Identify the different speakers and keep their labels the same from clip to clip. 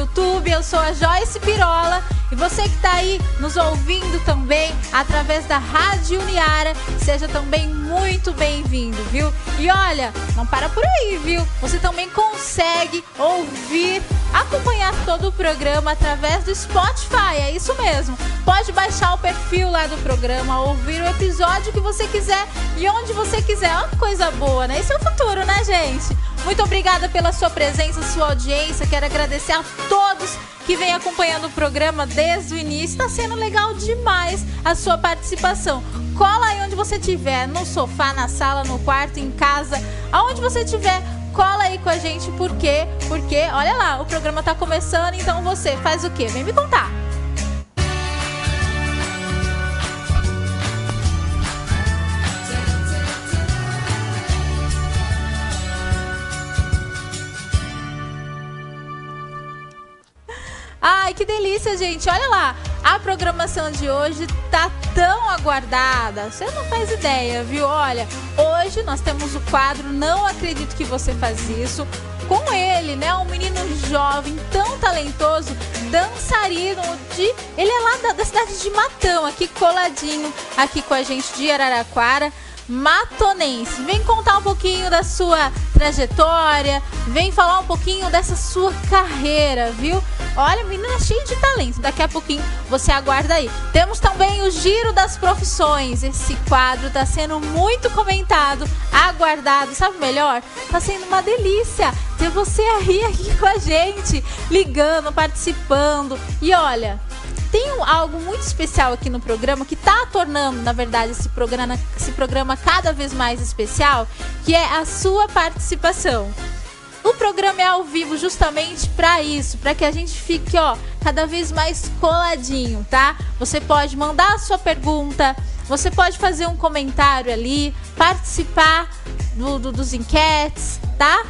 Speaker 1: YouTube. Eu sou a Joyce Pirola e você que está aí nos ouvindo também através da Rádio Uniara, seja também muito bem-vindo, viu? E olha, não para por aí, viu? Você também consegue ouvir, acompanhar todo o programa através do Spotify, é isso mesmo. Pode baixar o perfil lá do programa, ouvir o episódio que você quiser e onde você quiser. Olha que coisa boa, né? Esse é o futuro, né, gente? Muito obrigada pela sua presença, sua audiência. Quero agradecer a todos que vem acompanhando o programa desde o início. Está sendo legal demais a sua participação. Cola aí onde você estiver, no sofá, na sala, no quarto, em casa, aonde você estiver. Cola aí com a gente, por quê? Porque, olha lá, o programa tá começando, então você faz o quê? Vem me contar. Ai, que delícia, gente. Olha lá, a programação de hoje tá tão aguardada. Você não faz ideia, viu? Olha, hoje nós temos o quadro Não Acredito que Você Faz Isso. Com ele, né? Um menino jovem, tão talentoso, dançarino de. Ele é lá da, da cidade de Matão, aqui coladinho, aqui com a gente de Araraquara matonense. Vem contar um pouquinho da sua trajetória, vem falar um pouquinho dessa sua carreira, viu? Olha, menina cheia de talento. Daqui a pouquinho você aguarda aí. Temos também o Giro das Profissões. Esse quadro está sendo muito comentado, aguardado. Sabe o melhor? Tá sendo uma delícia ter você aí aqui com a gente, ligando, participando. E olha, tem algo muito especial aqui no programa que está tornando, na verdade, esse programa, esse programa cada vez mais especial, que é a sua participação. O programa é ao vivo justamente para isso, para que a gente fique, ó, cada vez mais coladinho, tá? Você pode mandar a sua pergunta, você pode fazer um comentário ali, participar do, do, dos enquetes, tá?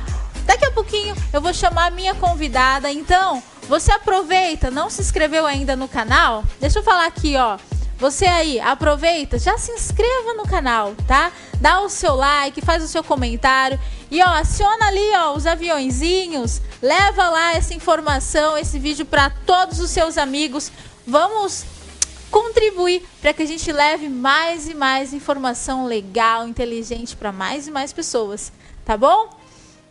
Speaker 1: Daqui a pouquinho eu vou chamar a minha convidada, então você aproveita, não se inscreveu ainda no canal? Deixa eu falar aqui, ó. Você aí, aproveita, já se inscreva no canal, tá? Dá o seu like, faz o seu comentário e ó, aciona ali, ó, os aviãozinhos, leva lá essa informação, esse vídeo para todos os seus amigos. Vamos contribuir para que a gente leve mais e mais informação legal, inteligente para mais e mais pessoas, tá bom?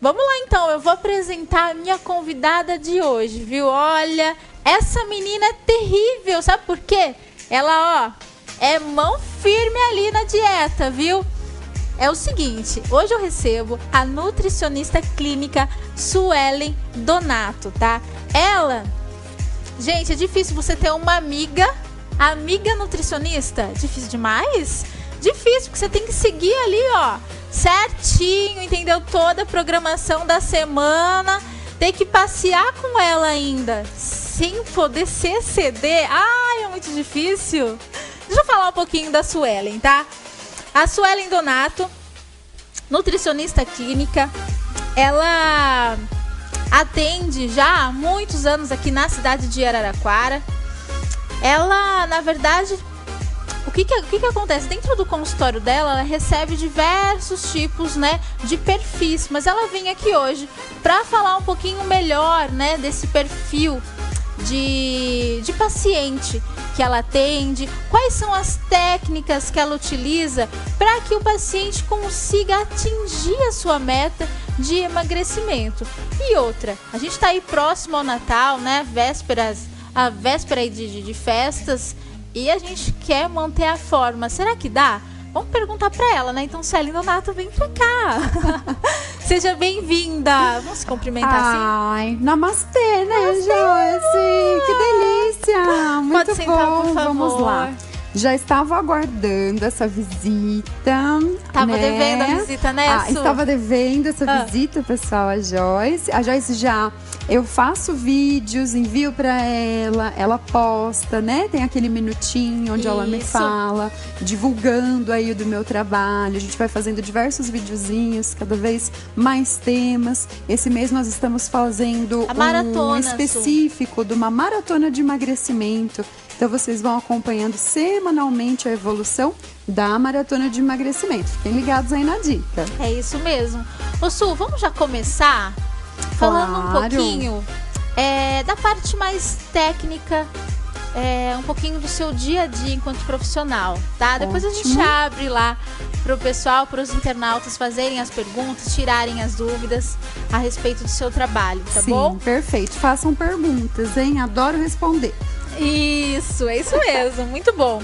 Speaker 1: Vamos lá então, eu vou apresentar a minha convidada de hoje, viu? Olha, essa menina é terrível, sabe por quê? Ela, ó, é mão firme ali na dieta, viu? É o seguinte, hoje eu recebo a nutricionista clínica Suelen Donato, tá? Ela, gente, é difícil você ter uma amiga, amiga nutricionista, difícil demais? Difícil, porque você tem que seguir ali, ó, certinho, entendeu? Toda a programação da semana, ter que passear com ela ainda, sem poder se exceder. Ai, é muito difícil. Deixa eu falar um pouquinho da Suelen, tá? A Suelen Donato, nutricionista clínica, ela atende já há muitos anos aqui na cidade de Araraquara. Ela, na verdade, o que que, o que que acontece? Dentro do consultório dela, ela recebe diversos tipos, né, de perfis, mas ela vem aqui hoje para falar um pouquinho melhor, né, desse perfil de, de paciente que ela atende, quais são as técnicas que ela utiliza para que o paciente consiga atingir a sua meta de emagrecimento. E outra, a gente está aí próximo ao Natal, né? Vésperas, a véspera de, de, de festas e a gente quer manter a forma. Será que dá? Vamos perguntar para ela, né? Então, Célia Donato, vem pra cá. Seja bem-vinda. Vamos se cumprimentar assim?
Speaker 2: Ai, namastê, né, Joyce? Que delícia. Muito
Speaker 1: pode sentar,
Speaker 2: bom.
Speaker 1: por favor.
Speaker 2: Vamos lá. Já estava aguardando essa visita.
Speaker 1: Tava
Speaker 2: né?
Speaker 1: devendo a visita, né,
Speaker 2: Ah, estava devendo essa
Speaker 1: Ah.
Speaker 2: visita, pessoal, a Joyce. A Joyce já. Eu faço vídeos, envio pra ela, ela posta, né? Tem aquele minutinho onde ela me
Speaker 1: Isso.
Speaker 2: fala, divulgando aí o do meu trabalho. A gente vai fazendo diversos videozinhos, cada vez mais temas. Esse mês nós estamos fazendo
Speaker 1: maratona,
Speaker 2: um
Speaker 1: Su.
Speaker 2: específico de uma maratona de emagrecimento. Então vocês vão acompanhando semanalmente a evolução da maratona de emagrecimento. Fiquem ligados aí na dica.
Speaker 1: É isso mesmo. Ô Su, vamos já começar falando um
Speaker 2: Claro.
Speaker 1: pouquinho é, da parte mais técnica, é, um pouquinho do seu dia a dia enquanto profissional, tá? Depois a gente
Speaker 2: Ótimo.
Speaker 1: abre lá pro pessoal, para os internautas fazerem as perguntas, tirarem as dúvidas a respeito do seu trabalho, tá
Speaker 2: Sim,
Speaker 1: bom?
Speaker 2: perfeito. Façam perguntas, hein? Adoro responder.
Speaker 1: Isso, é isso mesmo, muito bom.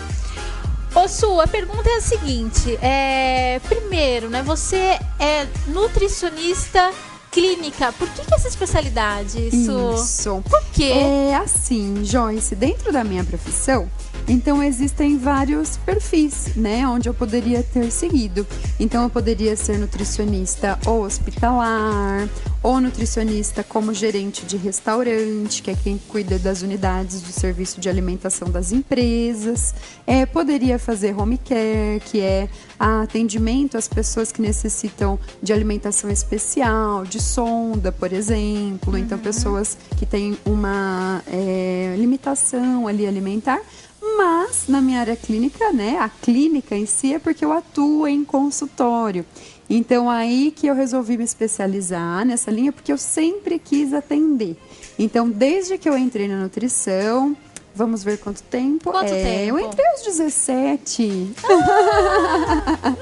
Speaker 1: Ô Su, a pergunta é a seguinte: é, primeiro, né? Você é nutricionista clínica. Por que, que essa especialidade, Su?
Speaker 2: Isso.
Speaker 1: Por quê?
Speaker 2: É assim, Joyce, dentro da minha profissão, então existem vários perfis, né, onde eu poderia ter seguido. Então eu poderia ser nutricionista hospitalar, ou nutricionista como gerente de restaurante, que é quem cuida das unidades de serviço de alimentação das empresas. É, poderia fazer home care, que é atendimento às pessoas que necessitam de alimentação especial, de sonda, por exemplo. Então, pessoas que têm uma é, limitação ali alimentar. Mas na minha área clínica, né, a clínica em si é porque eu atuo em consultório. Então aí que eu resolvi me especializar nessa linha porque eu sempre quis atender. Então desde que eu entrei na nutrição, vamos ver quanto tempo?
Speaker 1: Quanto
Speaker 2: é,
Speaker 1: tempo?
Speaker 2: Eu entrei aos 17.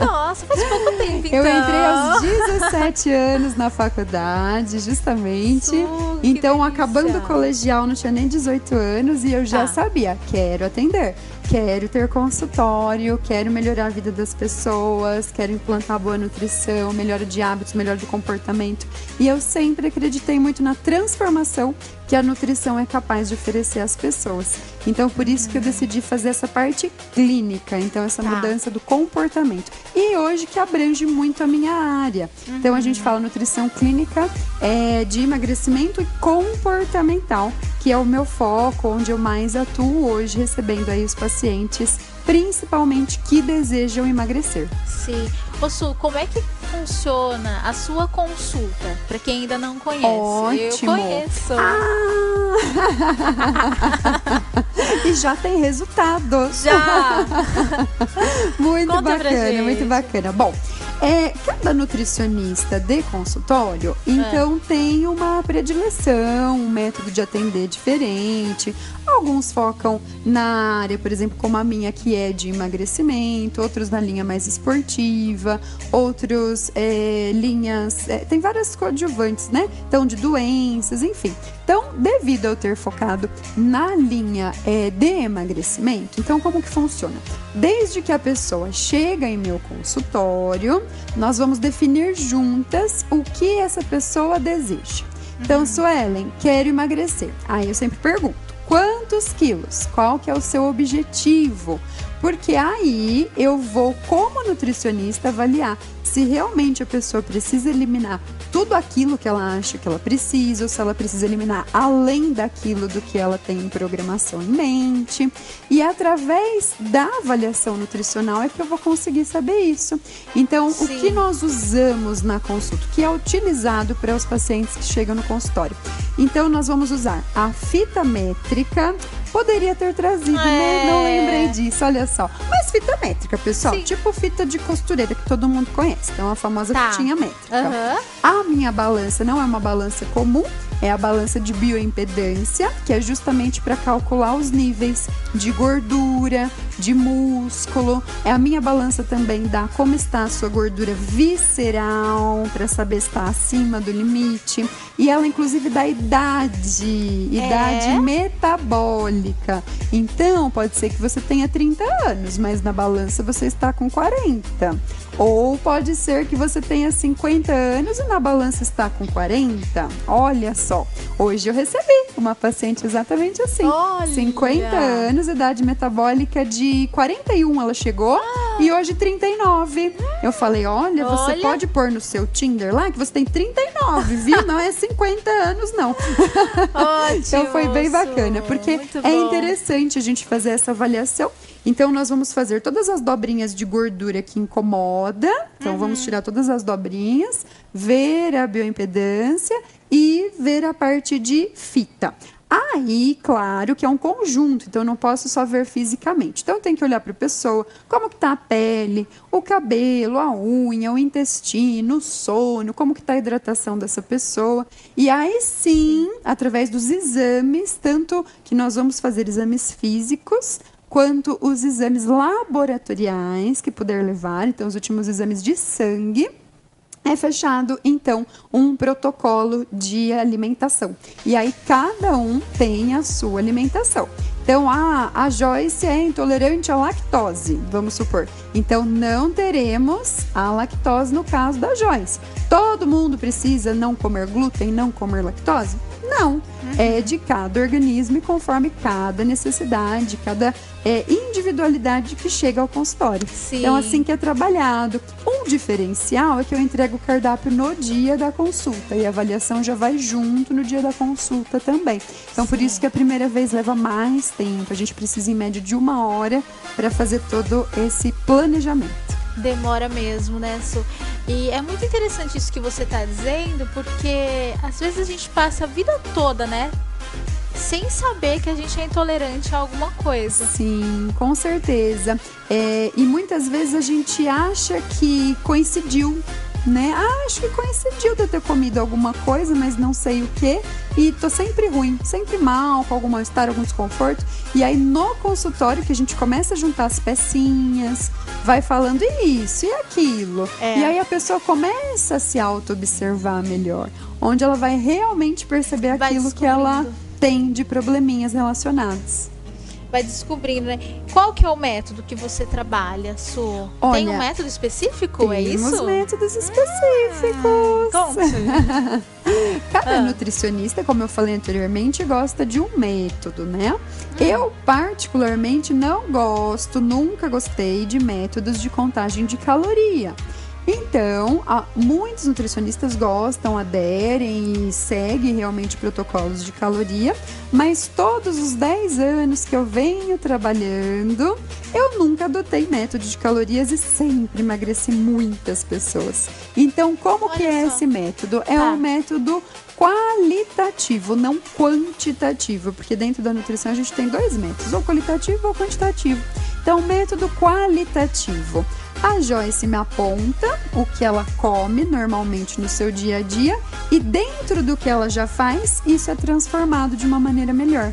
Speaker 1: Nossa, faz pouco tempo, então.
Speaker 2: Eu entrei aos 17 anos na faculdade, justamente.
Speaker 1: Su,
Speaker 2: então,
Speaker 1: delícia.
Speaker 2: acabando o colegial, não tinha nem 18 anos e eu já
Speaker 1: Tá.
Speaker 2: sabia, quero atender. Quero ter consultório, quero melhorar a vida das pessoas, quero implantar boa nutrição, melhora de hábitos, melhora de comportamento. E eu sempre acreditei muito na transformação que a nutrição é capaz de oferecer às pessoas. Então, por isso que eu decidi fazer essa parte clínica, então essa
Speaker 1: Tá.
Speaker 2: mudança do comportamento. E hoje que abrange muito a minha área. Então, a gente fala nutrição clínica é, de emagrecimento e comportamental, que é o meu foco, onde eu mais atuo hoje, recebendo aí os pacientes, principalmente que desejam emagrecer.
Speaker 1: Sim. Ô Su, como é que funciona a sua consulta? Pra quem ainda não conhece.
Speaker 2: Ótimo.
Speaker 1: Eu conheço.
Speaker 2: Ah! e já tem resultados.
Speaker 1: Já!
Speaker 2: Muito
Speaker 1: Conta
Speaker 2: bacana, muito bacana. Bom, é, cada nutricionista de consultório,
Speaker 1: É.
Speaker 2: então tem uma predileção, um método de atender diferente. Alguns focam na área, por exemplo, como a minha, que é de emagrecimento, outros na linha mais esportiva, outros é, linhas. é, tem várias coadjuvantes, né? Então, de doenças, enfim. Então, devido a eu ter focado na linha é, de emagrecimento, então como que funciona? Desde que a pessoa chega em meu consultório, nós vamos definir juntas o que essa pessoa deseja. Então, Suelen, quero emagrecer. Aí eu sempre pergunto, quantos quilos? Qual que é o seu objetivo? Porque aí eu vou, como nutricionista, avaliar se realmente a pessoa precisa eliminar tudo aquilo que ela acha que ela precisa, ou se ela precisa eliminar além daquilo do que ela tem em programação em mente. E através da avaliação nutricional é que eu vou conseguir saber isso. Então,
Speaker 1: Sim.
Speaker 2: o que nós usamos na consulta, que é utilizado para os pacientes que chegam no consultório? Então, nós vamos usar a fita métrica. Poderia ter trazido, né? Não
Speaker 1: É.
Speaker 2: lembrei disso, olha só. Mas fita métrica, pessoal,
Speaker 1: Sim.
Speaker 2: tipo fita de costureira que todo mundo conhece. Então, a famosa
Speaker 1: Tá.
Speaker 2: fitinha métrica.
Speaker 1: Aham.
Speaker 2: A minha balança não é uma balança comum, é a balança de bioimpedância, que é justamente para calcular os níveis de gordura, de músculo. É a minha balança também dá como está a sua gordura visceral, para saber se está acima do limite. E ela, inclusive, dá idade, idade metabólica. Então, pode ser que você tenha 30 anos, mas na balança você está com 40. Ou pode ser que você tenha 50 anos e na balança está com 40. Olha só, hoje eu recebi uma paciente exatamente assim.
Speaker 1: Olha.
Speaker 2: 50 anos, idade metabólica de 41 ela chegou ah. e hoje 39. Eu falei, olha, você
Speaker 1: olha.
Speaker 2: pode pôr no seu Tinder lá que você tem 39, viu? Não é 50 anos não.
Speaker 1: Ótimo,
Speaker 2: então foi bem bacana, porque é interessante a gente fazer essa avaliação. Então nós vamos fazer todas as dobrinhas de gordura que incomoda. Então
Speaker 1: Uhum.
Speaker 2: vamos tirar todas as dobrinhas, ver a bioimpedância e ver a parte de fita. Aí, claro que é um conjunto, então eu não posso só ver fisicamente. Então tem que olhar para a pessoa, como que tá a pele, o cabelo, a unha, o intestino, o sono, como que tá a hidratação dessa pessoa. E aí sim, através dos exames, tanto que nós vamos fazer exames físicos, quanto os exames laboratoriais que puder levar, então os últimos exames de sangue, é fechado, então, um protocolo de alimentação. E aí cada um tem a sua alimentação. Então, a, a Joyce é intolerante à lactose, vamos supor. Então, não teremos a lactose no caso da Joyce. Todo mundo precisa não comer glúten, não comer lactose? Não. É de cada organismo e conforme cada necessidade, cada é, individualidade que chega ao consultório.
Speaker 1: Sim.
Speaker 2: Então, assim que é trabalhado. Um diferencial é que eu entrego o cardápio no dia da consulta e a avaliação já vai junto no dia da consulta também. Então, por isso que a primeira vez leva mais tempo. A gente precisa, em média, de uma hora para fazer todo esse planejamento.
Speaker 1: Demora mesmo, né, Su? E é muito interessante isso que você tá dizendo, porque às vezes a gente passa a vida toda, né? Sem saber que a gente é intolerante a alguma coisa.
Speaker 2: Sim, com certeza. É, e muitas vezes a gente acha que coincidiu, né? Ah, acho que coincidiu de eu ter comido alguma coisa, mas não sei o que. E tô sempre ruim, sempre mal, com algum mal-estar, algum desconforto. E aí no consultório que a gente começa a juntar as pecinhas, vai falando isso e aquilo.
Speaker 1: É.
Speaker 2: E aí a pessoa começa a se auto-observar melhor. Onde ela vai realmente perceber
Speaker 1: Vai
Speaker 2: aquilo que ela tem de probleminhas relacionados.
Speaker 1: Vai descobrindo, né? Qual que é o método que você trabalha, Su? Tem um
Speaker 2: Olha,
Speaker 1: método específico, é
Speaker 2: Temos
Speaker 1: isso?
Speaker 2: métodos específicos.
Speaker 1: Conte.
Speaker 2: Cada
Speaker 1: Ah.
Speaker 2: nutricionista, como eu falei anteriormente, gosta de um método, né?
Speaker 1: Hum.
Speaker 2: Eu, particularmente, não gosto, nunca gostei de métodos de contagem de caloria. Então, muitos nutricionistas gostam, aderem e seguem realmente protocolos de caloria, mas todos os 10 anos que eu venho trabalhando, eu nunca adotei método de calorias e sempre emagreci muitas pessoas. Então, como que
Speaker 1: Olha
Speaker 2: é
Speaker 1: só.
Speaker 2: esse método? É
Speaker 1: Tá.
Speaker 2: um método qualitativo, não quantitativo, porque dentro da nutrição a gente tem dois métodos, ou qualitativo ou quantitativo. Então, método qualitativo. A Joyce me aponta o que ela come normalmente no seu dia a dia e dentro do que ela já faz, isso é transformado de uma maneira melhor.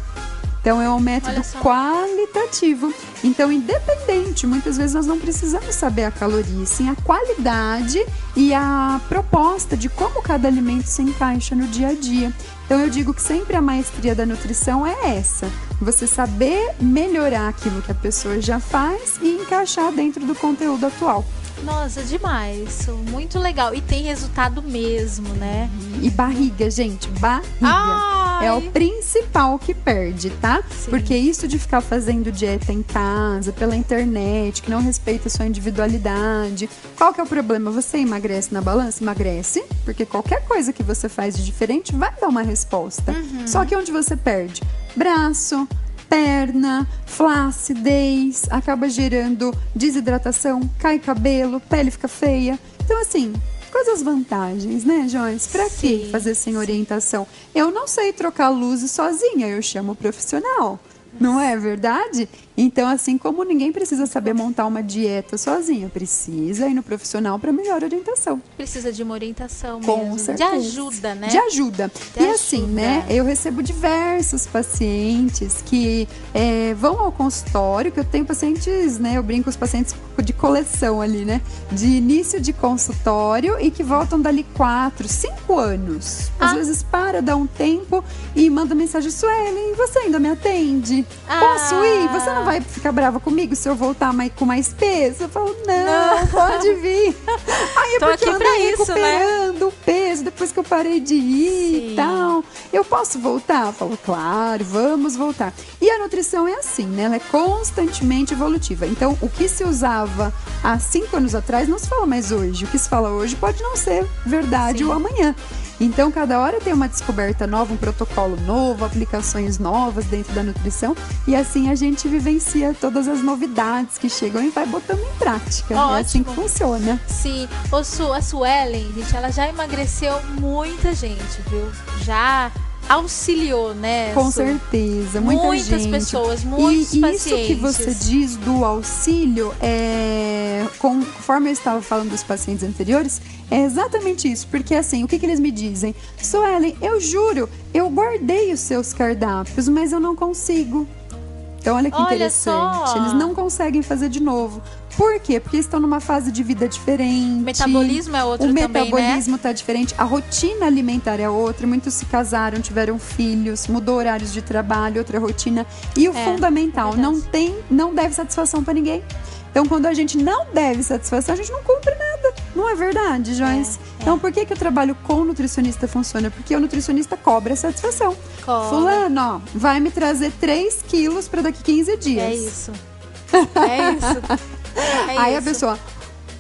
Speaker 2: Então é um método qualitativo. Então, independente, muitas vezes nós não precisamos saber a caloria, sim a qualidade e a proposta de como cada alimento se encaixa no dia a dia. Então eu digo que sempre a maestria da nutrição é essa: você saber melhorar aquilo que a pessoa já faz e encaixar dentro do conteúdo atual.
Speaker 1: Nossa, demais. Muito legal. E tem resultado mesmo, né?
Speaker 2: E barriga, gente, barriga.
Speaker 1: Ai.
Speaker 2: É o principal que perde, tá?
Speaker 1: Sim.
Speaker 2: Porque isso de ficar fazendo dieta em casa, pela internet, que não respeita a sua individualidade. Qual que é o problema? Você emagrece na balança? Emagrece, porque qualquer coisa que você faz de diferente vai dar uma resposta.
Speaker 1: Uhum.
Speaker 2: Só que onde você perde? Braço, perna, flacidez, acaba gerando desidratação, cai cabelo, pele fica feia. Então, assim, quais as vantagens, né, Joyce? Pra que fazer sem orientação? Eu não sei trocar luzes sozinha, eu chamo o profissional. Não é verdade? Então, assim como ninguém precisa saber montar uma dieta sozinha, precisa ir no profissional para melhor orientação.
Speaker 1: Precisa de uma orientação
Speaker 2: Com
Speaker 1: mesmo.
Speaker 2: certeza.
Speaker 1: De ajuda, né?
Speaker 2: De ajuda.
Speaker 1: De
Speaker 2: e assim,
Speaker 1: ajuda.
Speaker 2: né? Eu recebo diversos pacientes que é, vão ao consultório, que eu tenho pacientes, né? Eu brinco com os pacientes de coleção ali, né? De início de consultório e que voltam dali quatro, cinco anos. Às
Speaker 1: Ah.
Speaker 2: vezes para, dá um tempo e manda mensagem, Suelen, você ainda me atende? Posso ir? Você não vai ficar brava comigo se eu voltar mais, com mais peso. Eu falo, não, não. pode vir. Aí é
Speaker 1: Tô
Speaker 2: porque
Speaker 1: aqui
Speaker 2: eu andei
Speaker 1: isso, né?
Speaker 2: recuperando o peso depois que eu parei de ir
Speaker 1: Sim.
Speaker 2: e tal. Eu posso voltar? Eu falo, claro, vamos voltar. E a nutrição é assim, né? Ela é constantemente evolutiva. Então, o que se usava há cinco anos atrás não se fala mais hoje. O que se fala hoje pode não ser verdade
Speaker 1: Sim.
Speaker 2: ou amanhã. Então, cada hora tem uma descoberta nova, um protocolo novo, aplicações novas dentro da nutrição. E assim a gente vivencia todas as novidades que chegam e vai botando em prática. É assim que
Speaker 1: Ótimo.
Speaker 2: funciona.
Speaker 1: Sim, o Su, a Suelen, gente, ela já emagreceu muita gente, viu? Já auxiliou, né?
Speaker 2: Com certeza, muita
Speaker 1: Muitas
Speaker 2: gente.
Speaker 1: pessoas, muitos
Speaker 2: e, e
Speaker 1: pacientes.
Speaker 2: isso que você diz do auxílio, é, conforme eu estava falando dos pacientes anteriores, é exatamente isso. Porque assim, o que, que eles me dizem? Suelen, eu juro, eu guardei os seus cardápios, mas eu não consigo. Então, olha que
Speaker 1: Olha
Speaker 2: interessante.
Speaker 1: só.
Speaker 2: Eles não conseguem fazer de novo. Por quê? Porque estão numa fase de vida diferente.
Speaker 1: O metabolismo é outro
Speaker 2: O
Speaker 1: também, né?
Speaker 2: metabolismo está diferente, a rotina alimentar é outra. Muitos se casaram, tiveram filhos, mudou horários de trabalho, outra rotina. E o
Speaker 1: É,
Speaker 2: fundamental,
Speaker 1: verdade.
Speaker 2: não tem, não deve satisfação para ninguém. Então, quando a gente não deve satisfação, a gente não cumpre nada. Não é verdade, Joyce?
Speaker 1: é.
Speaker 2: Então, por que, que o trabalho com o nutricionista funciona? Porque o nutricionista cobra satisfação.
Speaker 1: Cobra.
Speaker 2: Fulano, ó, vai me trazer 3 quilos para daqui 15 dias.
Speaker 1: É isso. É isso. É
Speaker 2: Aí a
Speaker 1: isso.
Speaker 2: pessoa,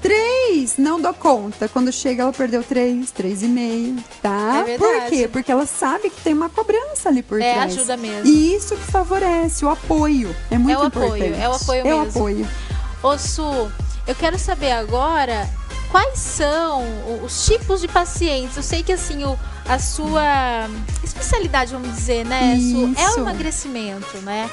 Speaker 2: três, não dou conta. Quando chega, ela perdeu três, três e meio, tá?
Speaker 1: É.
Speaker 2: Por quê? Porque ela sabe que tem uma cobrança ali por
Speaker 1: É,
Speaker 2: trás.
Speaker 1: ajuda mesmo.
Speaker 2: E isso que favorece o apoio. É muito
Speaker 1: É o apoio,
Speaker 2: importante.
Speaker 1: é o apoio
Speaker 2: É o
Speaker 1: mesmo.
Speaker 2: apoio.
Speaker 1: Ô Su, eu quero saber agora quais são os tipos de pacientes. Eu sei que assim, o, a sua especialidade, vamos dizer, né, Su, é
Speaker 2: Isso.
Speaker 1: o emagrecimento, né?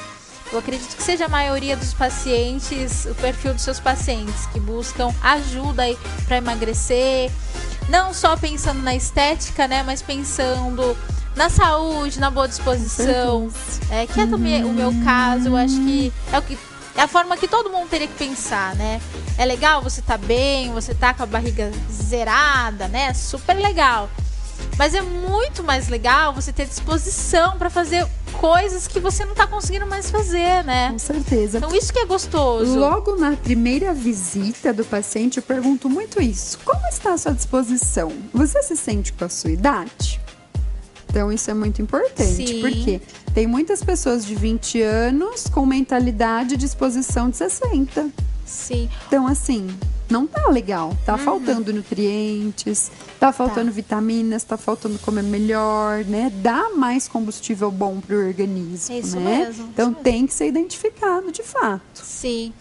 Speaker 1: Eu acredito que seja a maioria dos pacientes, o perfil dos seus pacientes que buscam ajuda aí para emagrecer, não só pensando na estética, né, mas pensando na saúde, na boa disposição, é, que é também o meu caso, eu acho que é o que é a forma que todo mundo teria que pensar, né? É legal você tá bem, você tá com a barriga zerada, né? Super legal. Mas é muito mais legal você ter disposição para fazer coisas que você não tá conseguindo mais fazer, né?
Speaker 2: Com certeza.
Speaker 1: Então isso que é gostoso.
Speaker 2: Logo na primeira visita do paciente, eu pergunto muito isso. Como está a sua disposição? Você se sente com a sua idade? Então, isso é muito importante,
Speaker 1: Sim.
Speaker 2: porque tem muitas pessoas de 20 anos com mentalidade e disposição de 60.
Speaker 1: Sim.
Speaker 2: Então, assim, não tá legal.
Speaker 1: Uhum.
Speaker 2: Tá faltando nutrientes, tá faltando vitaminas, tá faltando comer melhor, né? Dá mais combustível bom pro organismo,
Speaker 1: É isso
Speaker 2: né?
Speaker 1: mesmo,
Speaker 2: Então,
Speaker 1: isso mesmo.
Speaker 2: tem que ser identificado de fato.
Speaker 1: Sim.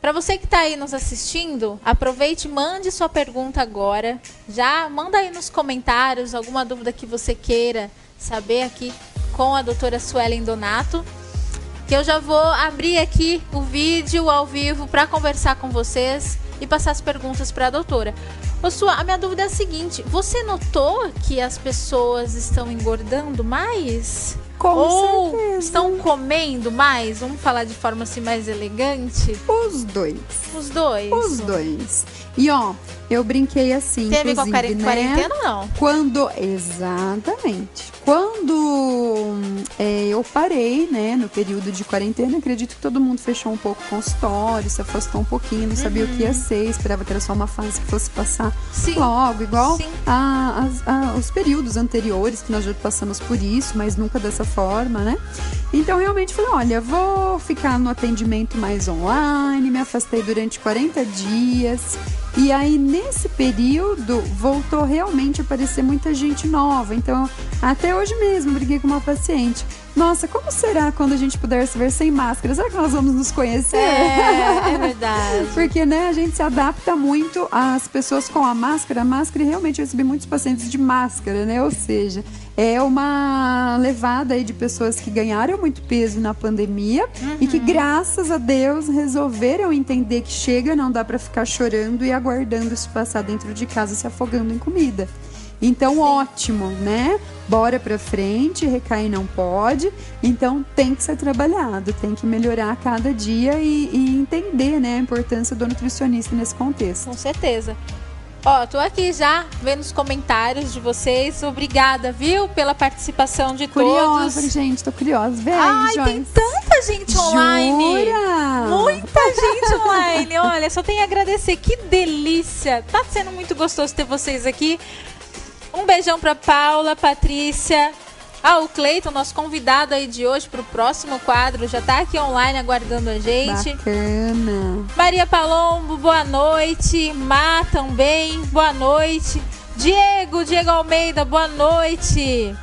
Speaker 1: Para você que está aí nos assistindo, aproveite e mande sua pergunta agora. Já manda aí nos comentários alguma dúvida que você queira saber aqui com a doutora Suelen Donato. Que eu já vou abrir aqui o vídeo ao vivo para conversar com vocês e passar as perguntas para a doutora. Ô, Sua, a minha dúvida é a seguinte: você notou que as pessoas estão engordando mais?
Speaker 2: Com
Speaker 1: Ou
Speaker 2: certeza.
Speaker 1: estão comendo mais? Vamos falar de forma assim mais elegante?
Speaker 2: Os dois.
Speaker 1: Os dois.
Speaker 2: Os dois. E ó, eu brinquei assim,
Speaker 1: Tem a ver com a
Speaker 2: inclusive,
Speaker 1: quaren-
Speaker 2: né?
Speaker 1: quarentena ou não?
Speaker 2: Quando, exatamente. Quando é, eu parei, né, no período de quarentena, acredito que todo mundo fechou um pouco o consultório, se afastou um pouquinho, não sabia o que ia ser, esperava que era só uma fase que fosse passar
Speaker 1: Uhum. Sim.
Speaker 2: logo, igual a- as- a- os períodos anteriores que nós já passamos por isso, mas nunca dessa forma, né? Então realmente falei, olha, vou ficar no atendimento mais online, me afastei durante 40 dias. E aí, nesse período, voltou realmente a aparecer muita gente nova. Então, até hoje mesmo, briguei com uma paciente. Nossa, como será quando a gente puder se ver sem máscara? Será que nós vamos nos conhecer?
Speaker 1: É, é verdade.
Speaker 2: Porque, né, a gente se adapta muito às pessoas com a máscara. A máscara, e realmente, eu recebi muitos pacientes de máscara, né? Ou seja, é uma levada aí de pessoas que ganharam muito peso na pandemia e que, graças a Deus, resolveram entender que chega, não dá pra ficar chorando e aguardando isso passar dentro de casa, se afogando em comida. Então, ótimo, né? Bora pra frente, recair não pode. Então, tem que ser trabalhado, tem que melhorar a cada dia e, e entender, né, a importância do nutricionista nesse contexto.
Speaker 1: Com certeza. Ó, tô aqui já vendo os comentários de vocês. Obrigada, viu, pela participação de
Speaker 2: Curiosa,
Speaker 1: todos.
Speaker 2: gente, tô curiosa. Vem,
Speaker 1: Ai,
Speaker 2: Joyce.
Speaker 1: tem tanta gente online.
Speaker 2: Jura?
Speaker 1: Muita gente online. Olha, só tenho a agradecer. Que delícia. Tá sendo muito gostoso ter vocês aqui. Um beijão pra Paula, Patrícia. Ah, o Cleiton, nosso convidado aí de hoje pro próximo quadro, já tá aqui online aguardando a gente.
Speaker 2: Bacana.
Speaker 1: Maria Palombo, boa noite. Má também, boa noite. Diego, Diego Almeida, boa noite.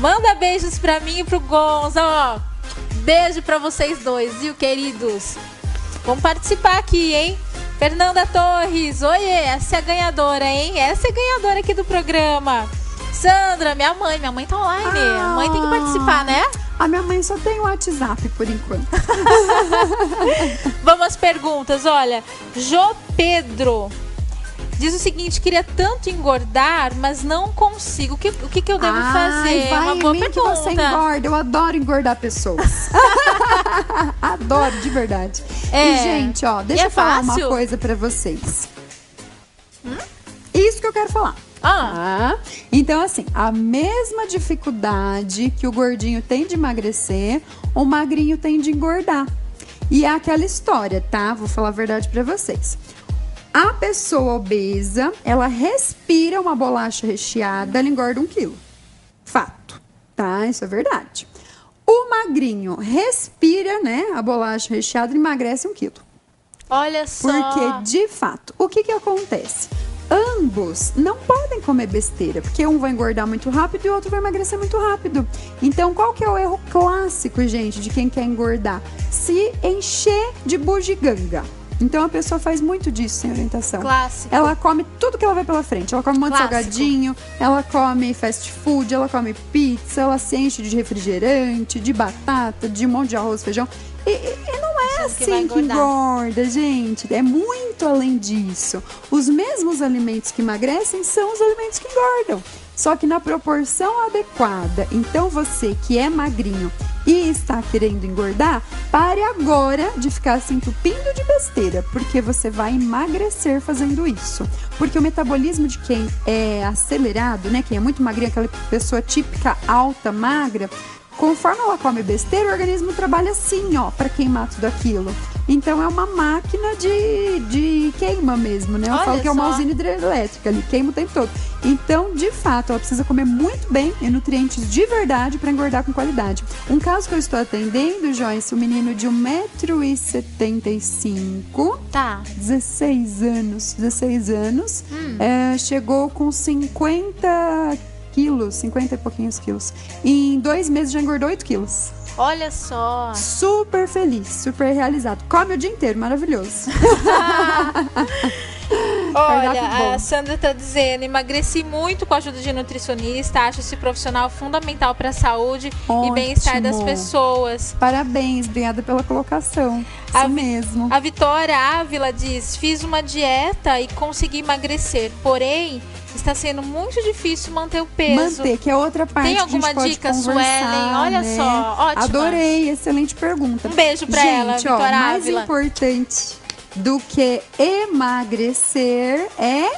Speaker 1: Manda beijos pra mim e pro Gonza, ó. Beijo pra vocês dois, viu, queridos? Vamos participar aqui, hein? Fernanda Torres, oiê, essa é a ganhadora, hein? Essa é a ganhadora aqui do programa. Sandra, minha mãe, minha mãe tá online.
Speaker 2: Ah.
Speaker 1: A mãe tem que participar, né?
Speaker 2: A minha mãe só tem o WhatsApp por enquanto.
Speaker 1: Vamos às perguntas. Olha, Jô Pedro diz o seguinte: queria tanto engordar, mas não consigo. O que, o que, que eu devo
Speaker 2: Ai,
Speaker 1: fazer?
Speaker 2: vai
Speaker 1: Uma
Speaker 2: em
Speaker 1: boa
Speaker 2: mim que
Speaker 1: pergunta.
Speaker 2: você engorda. Eu adoro engordar pessoas. adoro, de verdade.
Speaker 1: É.
Speaker 2: E, gente, ó, deixa
Speaker 1: é
Speaker 2: eu falar uma
Speaker 1: fácil?
Speaker 2: coisa pra vocês. Isso que eu quero falar.
Speaker 1: Ah,
Speaker 2: Tá? Então, assim, a mesma dificuldade que o gordinho tem de emagrecer, o magrinho tem de engordar. E é aquela história, tá? Vou falar a verdade pra vocês. A pessoa obesa, ela respira uma bolacha recheada, ela engorda um quilo. Fato, tá? Isso é verdade. O magrinho respira, né, a bolacha recheada emagrece um quilo.
Speaker 1: olha só.
Speaker 2: Porque, de fato, o que que acontece? Ambos não podem comer besteira, porque um vai engordar muito rápido e o outro vai emagrecer muito rápido. Então, qual que é o erro clássico, gente, de quem quer engordar? Se encher de bugiganga. Então, a pessoa faz muito disso sem orientação.
Speaker 1: Clássico.
Speaker 2: Ela come tudo que ela vê pela frente. Ela come um monte de salgadinho, ela come fast food, ela come pizza, ela se enche de refrigerante, de batata, de um monte de arroz, feijão. E, e- não é
Speaker 1: que vai
Speaker 2: assim que
Speaker 1: engordar.
Speaker 2: engorda, gente. É muito além disso. Os mesmos alimentos que emagrecem são os alimentos que engordam. Só que na proporção adequada. Então você que é magrinho e está querendo engordar, pare agora de ficar se entupindo de besteira, porque você vai emagrecer fazendo isso. Porque o metabolismo de quem é acelerado, né, quem é muito magrinho, aquela pessoa típica alta, magra, Conforme ela come besteira, o organismo trabalha assim, ó, para queimar tudo aquilo. Então é uma máquina de, de queima mesmo, né? Eu
Speaker 1: Olha
Speaker 2: falo que é uma
Speaker 1: só.
Speaker 2: usina hidrelétrica ali, queima o tempo todo. Então, de fato, ela precisa comer muito bem e nutrientes de verdade para engordar com qualidade. Um caso que eu estou atendendo, Joyce, um menino de 1,75m,
Speaker 1: Tá.
Speaker 2: 16 anos, 16 anos, é, chegou com 50 quilos, 50 e pouquinhos quilos. Em dois meses já engordou 8 quilos.
Speaker 1: Olha só.
Speaker 2: Super feliz, super realizado. Come o dia inteiro, maravilhoso.
Speaker 1: Olha, a Sandra tá dizendo, emagreci muito com a ajuda de nutricionista, acho esse profissional fundamental para a saúde e
Speaker 2: Ótimo.
Speaker 1: bem-estar das pessoas.
Speaker 2: Parabéns, obrigada pela colocação. Isso
Speaker 1: A
Speaker 2: mesmo.
Speaker 1: A Vitória Ávila diz: Fiz uma dieta e consegui emagrecer, porém está sendo muito difícil manter o peso.
Speaker 2: Manter, que é outra parte
Speaker 1: Tem alguma dica, Suelen? Olha
Speaker 2: né?
Speaker 1: só, ótima.
Speaker 2: Adorei, excelente pergunta.
Speaker 1: Um beijo pra
Speaker 2: gente,
Speaker 1: ela,
Speaker 2: ó,
Speaker 1: Vitória
Speaker 2: mais
Speaker 1: Ávila.
Speaker 2: importante do que emagrecer é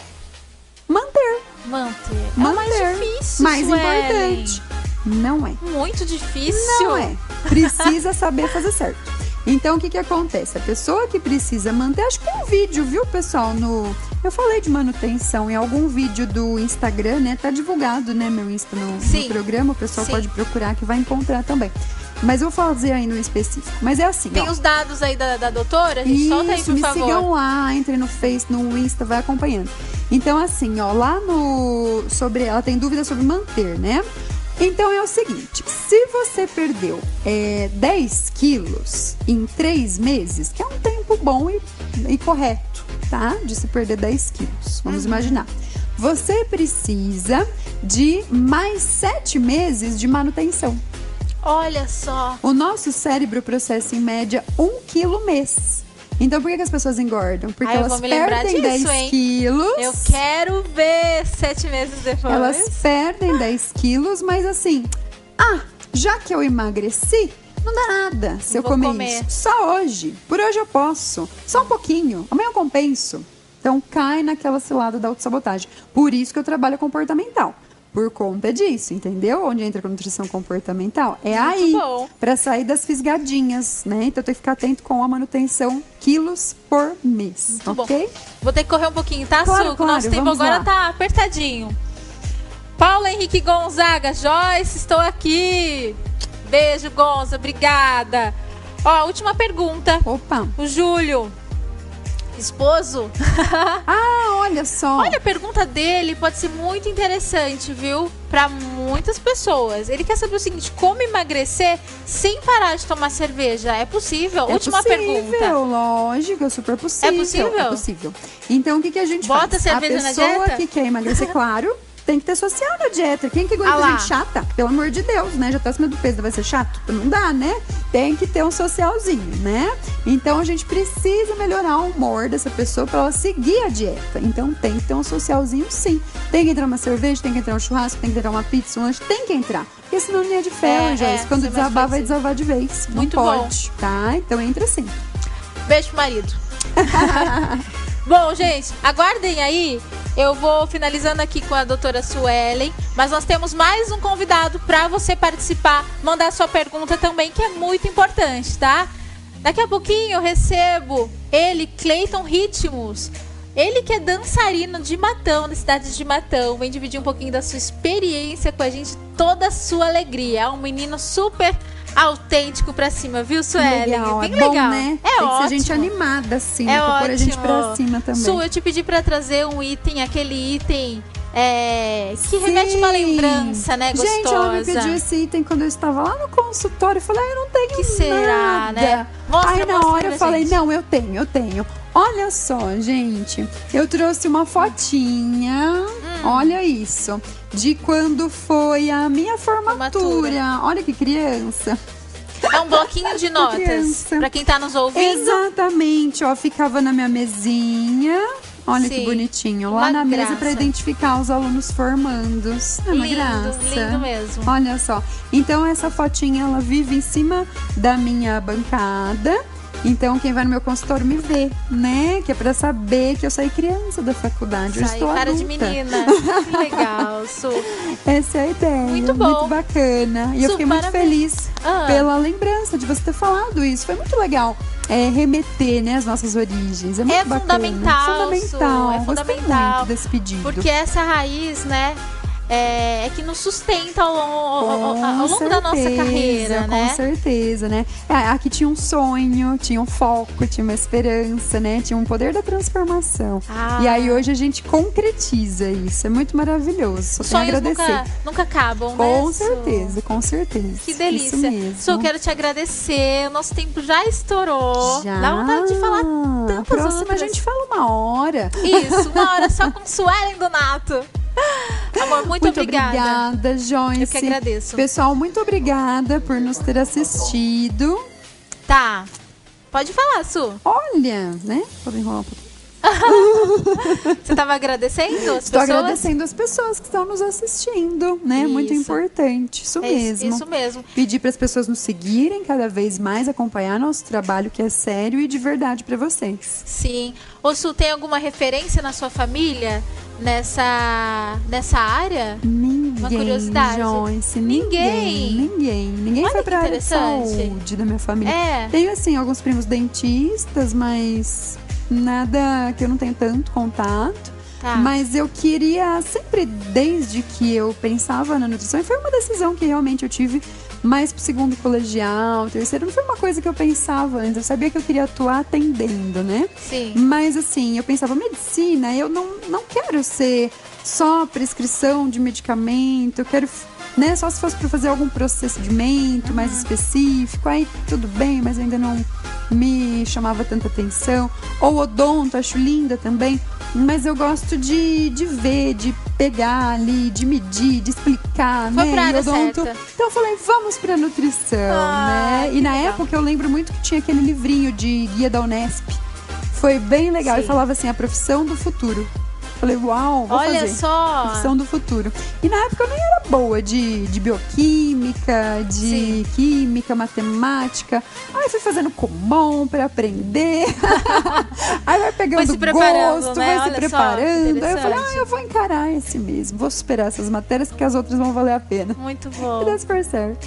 Speaker 2: manter.
Speaker 1: Manter. É
Speaker 2: Manter.
Speaker 1: mais difícil.
Speaker 2: Mais
Speaker 1: Suelen.
Speaker 2: importante. Não é.
Speaker 1: Muito difícil.
Speaker 2: Não é. Precisa saber fazer certo. Então, o que que acontece? A pessoa que precisa manter, acho que um vídeo, viu, pessoal, no... Eu falei de manutenção em algum vídeo do Instagram, né? Tá divulgado, né, meu Insta no, no programa. O pessoal
Speaker 1: Sim.
Speaker 2: pode procurar que vai encontrar também. Mas eu vou fazer aí no específico. Mas é assim,
Speaker 1: Tem
Speaker 2: ó.
Speaker 1: os dados aí da, da doutora? A gente solta aí,
Speaker 2: Isso,
Speaker 1: por
Speaker 2: me
Speaker 1: favor.
Speaker 2: sigam lá, entre no Face, no Insta, vai acompanhando. Então, assim, ó, lá no. Sobre. Ela tem dúvida sobre manter, né? Então é o seguinte: se você perdeu é, 10 quilos em 3 meses, que é um tempo bom e, e correto, tá? De se perder 10 quilos. Vamos imaginar. Você precisa de mais 7 meses de manutenção.
Speaker 1: Olha só.
Speaker 2: O nosso cérebro processa em média 1 quilo mês. Então por que, que as pessoas engordam? Porque
Speaker 1: eu
Speaker 2: elas perdem
Speaker 1: disso,
Speaker 2: 10
Speaker 1: hein?
Speaker 2: quilos.
Speaker 1: Eu quero ver sete meses depois.
Speaker 2: Elas perdem 10 quilos, mas assim, ah, já que eu emagreci, não dá nada se eu comer,
Speaker 1: comer.
Speaker 2: isso. Só hoje. Por hoje eu posso. Só um pouquinho. Amanhã eu compenso. Então cai naquela cilada da autossabotagem. Por isso que eu trabalho comportamental. por conta disso, entendeu? Onde entra a nutrição comportamental. É
Speaker 1: Muito
Speaker 2: aí, para sair das fisgadinhas, né? Então tem que ficar atento com a manutenção quilos por mês,
Speaker 1: Muito
Speaker 2: ok?
Speaker 1: bom. Vou ter que correr um pouquinho, tá,
Speaker 2: Claro,
Speaker 1: Su?
Speaker 2: claro,
Speaker 1: Nosso tempo agora
Speaker 2: lá.
Speaker 1: tá apertadinho. Paulo Henrique Gonzaga, Joyce, estou aqui. Beijo, Gonza, obrigada. Ó, última pergunta.
Speaker 2: Opa!
Speaker 1: O Júlio, esposo.
Speaker 2: Ah, olha só!
Speaker 1: Olha, a pergunta dele pode ser muito interessante, viu? Para muitas pessoas. Ele quer saber o seguinte: como emagrecer sem parar de tomar cerveja? É possível?
Speaker 2: É
Speaker 1: Última
Speaker 2: possível,
Speaker 1: pergunta.
Speaker 2: lógico, é super possível.
Speaker 1: É possível?
Speaker 2: É possível. Então, o que, que a gente
Speaker 1: Bota
Speaker 2: faz?
Speaker 1: cerveja
Speaker 2: a
Speaker 1: na
Speaker 2: pessoa
Speaker 1: dieta?
Speaker 2: que quer emagrecer, claro, tem que ter social na dieta. Quem que
Speaker 1: Ah
Speaker 2: aguenta
Speaker 1: lá.
Speaker 2: gente chata? Pelo amor de Deus, né? Já tá acima do peso, vai ser chato? Não dá, né? Tem que ter um socialzinho, né? Então, a gente precisa melhorar o humor dessa pessoa pra ela seguir a dieta. Então, tem que ter um socialzinho, sim. Tem que entrar uma cerveja, tem que entrar um churrasco, tem que entrar uma pizza, um lanche, tem que entrar. Porque senão não é de ferro,
Speaker 1: É,
Speaker 2: Joyce.
Speaker 1: é,
Speaker 2: Quando desabar, vai desabar de vez.
Speaker 1: Muito
Speaker 2: não
Speaker 1: bom.
Speaker 2: pode, tá? Então, entra sim.
Speaker 1: Beijo pro marido. Bom, gente, aguardem aí. Eu vou finalizando aqui com a doutora Suelen, mas nós temos mais um convidado para você participar, mandar sua pergunta também, que é muito importante, tá? Daqui a pouquinho eu recebo ele, Cleiton Ritmos. Ele que é dançarino de Matão, na cidade de Matão, vem dividir um pouquinho da sua experiência com a gente, toda a sua alegria. É um menino super autêntico pra cima, viu, Suelen?
Speaker 2: legal,
Speaker 1: Bem
Speaker 2: é bom,
Speaker 1: legal.
Speaker 2: né?
Speaker 1: É
Speaker 2: Tem que
Speaker 1: ótimo.
Speaker 2: ser gente animada, assim,
Speaker 1: É
Speaker 2: né? Pra pôr a gente
Speaker 1: ótimo.
Speaker 2: pra cima também.
Speaker 1: Su, eu te pedi pra trazer um item, aquele item é, que remete uma lembrança, né? Gostosa.
Speaker 2: Gente, ela me pediu esse item quando eu estava lá no consultório. Eu falei, ah, eu não tenho
Speaker 1: Que será,
Speaker 2: nada.
Speaker 1: né? Mostra,
Speaker 2: Aí na hora eu falei,
Speaker 1: gente.
Speaker 2: não, eu tenho, eu tenho. Olha só, gente, eu trouxe uma fotinha.
Speaker 1: Hum.
Speaker 2: Olha isso. De quando foi a minha formatura.
Speaker 1: Formatura.
Speaker 2: Olha que criança.
Speaker 1: É um bloquinho de notas. Pra quem tá nos ouvindo.
Speaker 2: Exatamente, ó, ficava na minha mesinha. Olha que
Speaker 1: Sim.
Speaker 2: bonitinho. Lá
Speaker 1: Uma
Speaker 2: na mesa
Speaker 1: graça.
Speaker 2: para identificar os alunos formandos. É uma
Speaker 1: lindo,
Speaker 2: graça.
Speaker 1: lindo mesmo.
Speaker 2: Olha só. Então essa fotinha ela vive em cima da minha bancada. Então quem vai no meu consultório me vê, né? Que é pra saber que eu saí criança da faculdade. eu
Speaker 1: Sai
Speaker 2: estou
Speaker 1: cara de
Speaker 2: adulta.
Speaker 1: menina. Que legal, Su.
Speaker 2: Essa é a ideia.
Speaker 1: Muito bom.
Speaker 2: Muito bacana. E eu
Speaker 1: Su,
Speaker 2: fiquei muito
Speaker 1: parabéns.
Speaker 2: feliz
Speaker 1: Ah.
Speaker 2: pela lembrança de você ter falado isso. Foi muito legal. É, remeter, né, as nossas origens. É muito
Speaker 1: É
Speaker 2: bacana.
Speaker 1: fundamental,
Speaker 2: Fundamental.
Speaker 1: É
Speaker 2: Gostei
Speaker 1: fundamental.
Speaker 2: muito desse pedido.
Speaker 1: Porque essa raiz, né? É, é que nos sustenta ao, longo- ao- ao- ao longo
Speaker 2: Com
Speaker 1: da nossa
Speaker 2: certeza,
Speaker 1: carreira,
Speaker 2: Com
Speaker 1: né?
Speaker 2: certeza, né? É, aqui tinha um sonho, tinha um foco, tinha uma esperança, né? Tinha um poder da transformação.
Speaker 1: Ah.
Speaker 2: E aí hoje a gente concretiza isso. É muito maravilhoso. Só tenho a
Speaker 1: Sonhos
Speaker 2: agradecer.
Speaker 1: nunca, nunca acabam,
Speaker 2: Com
Speaker 1: né? Su?
Speaker 2: certeza, com certeza.
Speaker 1: Que delícia.
Speaker 2: Isso mesmo.
Speaker 1: Su, quero te agradecer. O nosso tempo já estourou.
Speaker 2: Já.
Speaker 1: Dá vontade de falar
Speaker 2: A
Speaker 1: tantas
Speaker 2: próxima
Speaker 1: outras.
Speaker 2: a gente fala uma hora.
Speaker 1: Isso, uma hora só com Suelen Donato. Amor, muito, obrigada.
Speaker 2: obrigada, Joyce.
Speaker 1: Eu que agradeço.
Speaker 2: Pessoal, muito obrigada por nos ter assistido.
Speaker 1: Tá. Pode falar, Su.
Speaker 2: Olha, né? Vou enrolar um pouquinho.
Speaker 1: Você tava agradecendo as
Speaker 2: Estou
Speaker 1: pessoas?
Speaker 2: agradecendo as pessoas que estão nos assistindo, né? Muito
Speaker 1: Isso.
Speaker 2: importante, isso
Speaker 1: É isso-
Speaker 2: mesmo.
Speaker 1: Isso mesmo.
Speaker 2: Pedir para as pessoas nos seguirem cada vez mais, acompanhar nosso trabalho que é sério e de verdade para vocês.
Speaker 1: Sim. Ô, Su, tem alguma referência na sua família nessa, nessa área?
Speaker 2: Ninguém,
Speaker 1: curiosidade.
Speaker 2: Joyce,
Speaker 1: Ninguém?
Speaker 2: ninguém, ninguém, ninguém foi para área de saúde da minha família.
Speaker 1: É.
Speaker 2: Tenho assim alguns primos dentistas, mas nada que eu não tenho tanto contato.
Speaker 1: Tá.
Speaker 2: Mas eu queria sempre, desde que eu pensava na nutrição, e foi uma decisão que realmente eu tive mais pro segundo colegial, terceiro, não foi uma coisa que eu pensava antes. Eu sabia que eu queria atuar atendendo, né?
Speaker 1: Sim.
Speaker 2: Mas assim, eu pensava, medicina, eu não, não quero ser só prescrição de medicamento, eu quero, né, só se fosse para fazer algum procedimento mais específico, aí tudo bem, mas ainda não me chamava tanta atenção. Ou odonto, acho linda também, mas eu gosto de, de ver, de pegar ali, de medir, de explicar,
Speaker 1: Foi
Speaker 2: né?
Speaker 1: pra área
Speaker 2: odonto.
Speaker 1: certa.
Speaker 2: Então eu falei, vamos pra nutrição,
Speaker 1: Ah,
Speaker 2: né? E na
Speaker 1: legal.
Speaker 2: época eu lembro muito que tinha aquele livrinho de guia da Unesp. Foi bem legal.
Speaker 1: Sim.
Speaker 2: E falava assim, a profissão do futuro. Falei, uau, vou
Speaker 1: Olha
Speaker 2: fazer.
Speaker 1: só.
Speaker 2: Profissão do futuro. E na época eu nem era boa de, de bioquímica, de
Speaker 1: Sim.
Speaker 2: química, matemática. Aí fui fazendo comum para aprender. Aí vai pegando
Speaker 1: preparando,
Speaker 2: gosto,
Speaker 1: né?
Speaker 2: vai
Speaker 1: Olha
Speaker 2: se
Speaker 1: só,
Speaker 2: preparando. Aí eu falei, ah, eu vou encarar esse mesmo. Vou superar essas matérias porque as outras vão valer a pena.
Speaker 1: Muito
Speaker 2: E
Speaker 1: bom.
Speaker 2: dá super certo.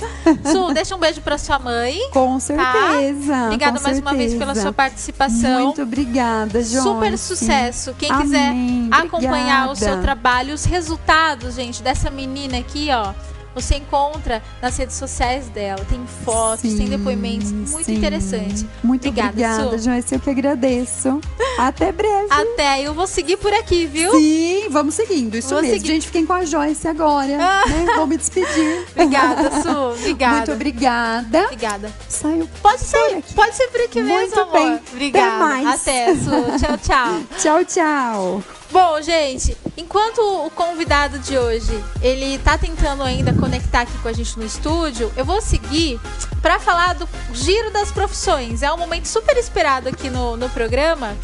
Speaker 1: Su, deixa um beijo pra sua mãe.
Speaker 2: Com certeza.
Speaker 1: Obrigada
Speaker 2: com
Speaker 1: mais uma vez pela
Speaker 2: certeza.
Speaker 1: sua participação.
Speaker 2: Muito obrigada, Joyce.
Speaker 1: Super sucesso. Quem quiser
Speaker 2: Amém,
Speaker 1: acompanhar o seu trabalho, os resultados, gente, dessa menina aqui, ó. Você encontra nas redes sociais dela. Tem fotos, tem
Speaker 2: Sim,
Speaker 1: depoimentos. Muito
Speaker 2: sim.
Speaker 1: interessante.
Speaker 2: Muito
Speaker 1: Obrigada,
Speaker 2: obrigada. Joyce. Eu que agradeço. Até breve.
Speaker 1: Até, eu vou seguir por aqui, viu?
Speaker 2: Sim, vamos seguindo. Isso
Speaker 1: Vou
Speaker 2: mesmo.
Speaker 1: seguir.
Speaker 2: Gente, fiquem com a Joyce agora. né? Vou me despedir.
Speaker 1: Obrigada, Su. Obrigada.
Speaker 2: Muito obrigada.
Speaker 1: Obrigada.
Speaker 2: Saiu.
Speaker 1: Pode
Speaker 2: aqui.
Speaker 1: pode ser por aqui
Speaker 2: Muito
Speaker 1: mesmo, amor.
Speaker 2: bem.
Speaker 1: Obrigada.
Speaker 2: Até mais.
Speaker 1: Até, Su. Tchau, tchau.
Speaker 2: Tchau, tchau.
Speaker 1: Bom, gente, enquanto o convidado de hoje ele tá tentando ainda conectar aqui com a gente no estúdio, eu vou seguir para falar do giro das profissões. É um momento super esperado aqui no, no programa.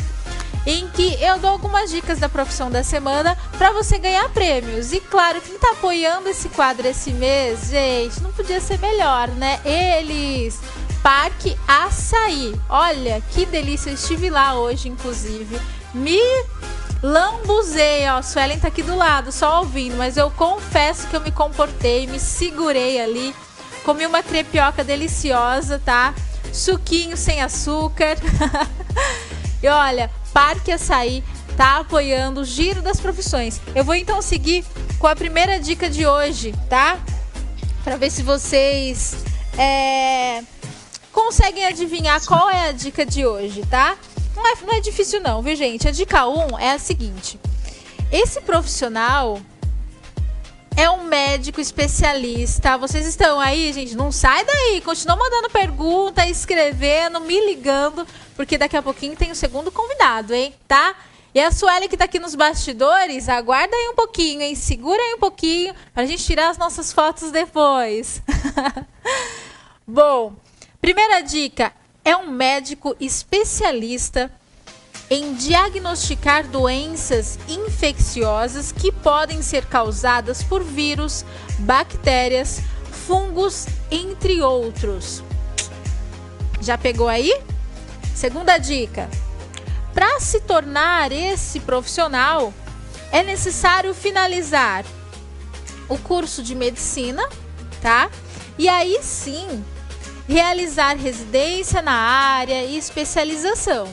Speaker 1: Em que eu dou algumas dicas da profissão da semana para você ganhar prêmios. E claro, quem tá apoiando esse quadro esse mês, gente, não podia ser melhor, né? Eles, Parque Açaí. Olha que delícia, eu estive lá hoje, inclusive. Me lambuzei, ó. Suelen tá aqui do lado, só ouvindo, mas eu confesso que eu me comportei, me segurei ali. Comi uma crepioca deliciosa, tá? Suquinho sem açúcar. e olha, Parque Açaí tá apoiando o giro das profissões. Eu vou então seguir com a primeira dica de hoje, tá? Pra ver se vocês é, conseguem adivinhar qual é a dica de hoje, tá? Não é, não é difícil não, viu gente? A dica 1 é a seguinte. Esse profissional é um médico especialista. Vocês estão aí, gente? Não sai daí. Continua mandando pergunta, escrevendo, me ligando, porque daqui a pouquinho tem o segundo convidado, hein? Tá? E a Sueli que tá aqui nos bastidores, aguarda aí um pouquinho, hein? Segura aí um pouquinho pra gente tirar as nossas fotos depois. Bom, primeira dica é um médico especialista em diagnosticar doenças infecciosas que podem ser causadas por vírus, bactérias, fungos, entre outros. Já pegou aí? Segunda dica. Para se tornar esse profissional, é necessário finalizar o curso de medicina, tá? E aí sim, realizar residência na área e especialização.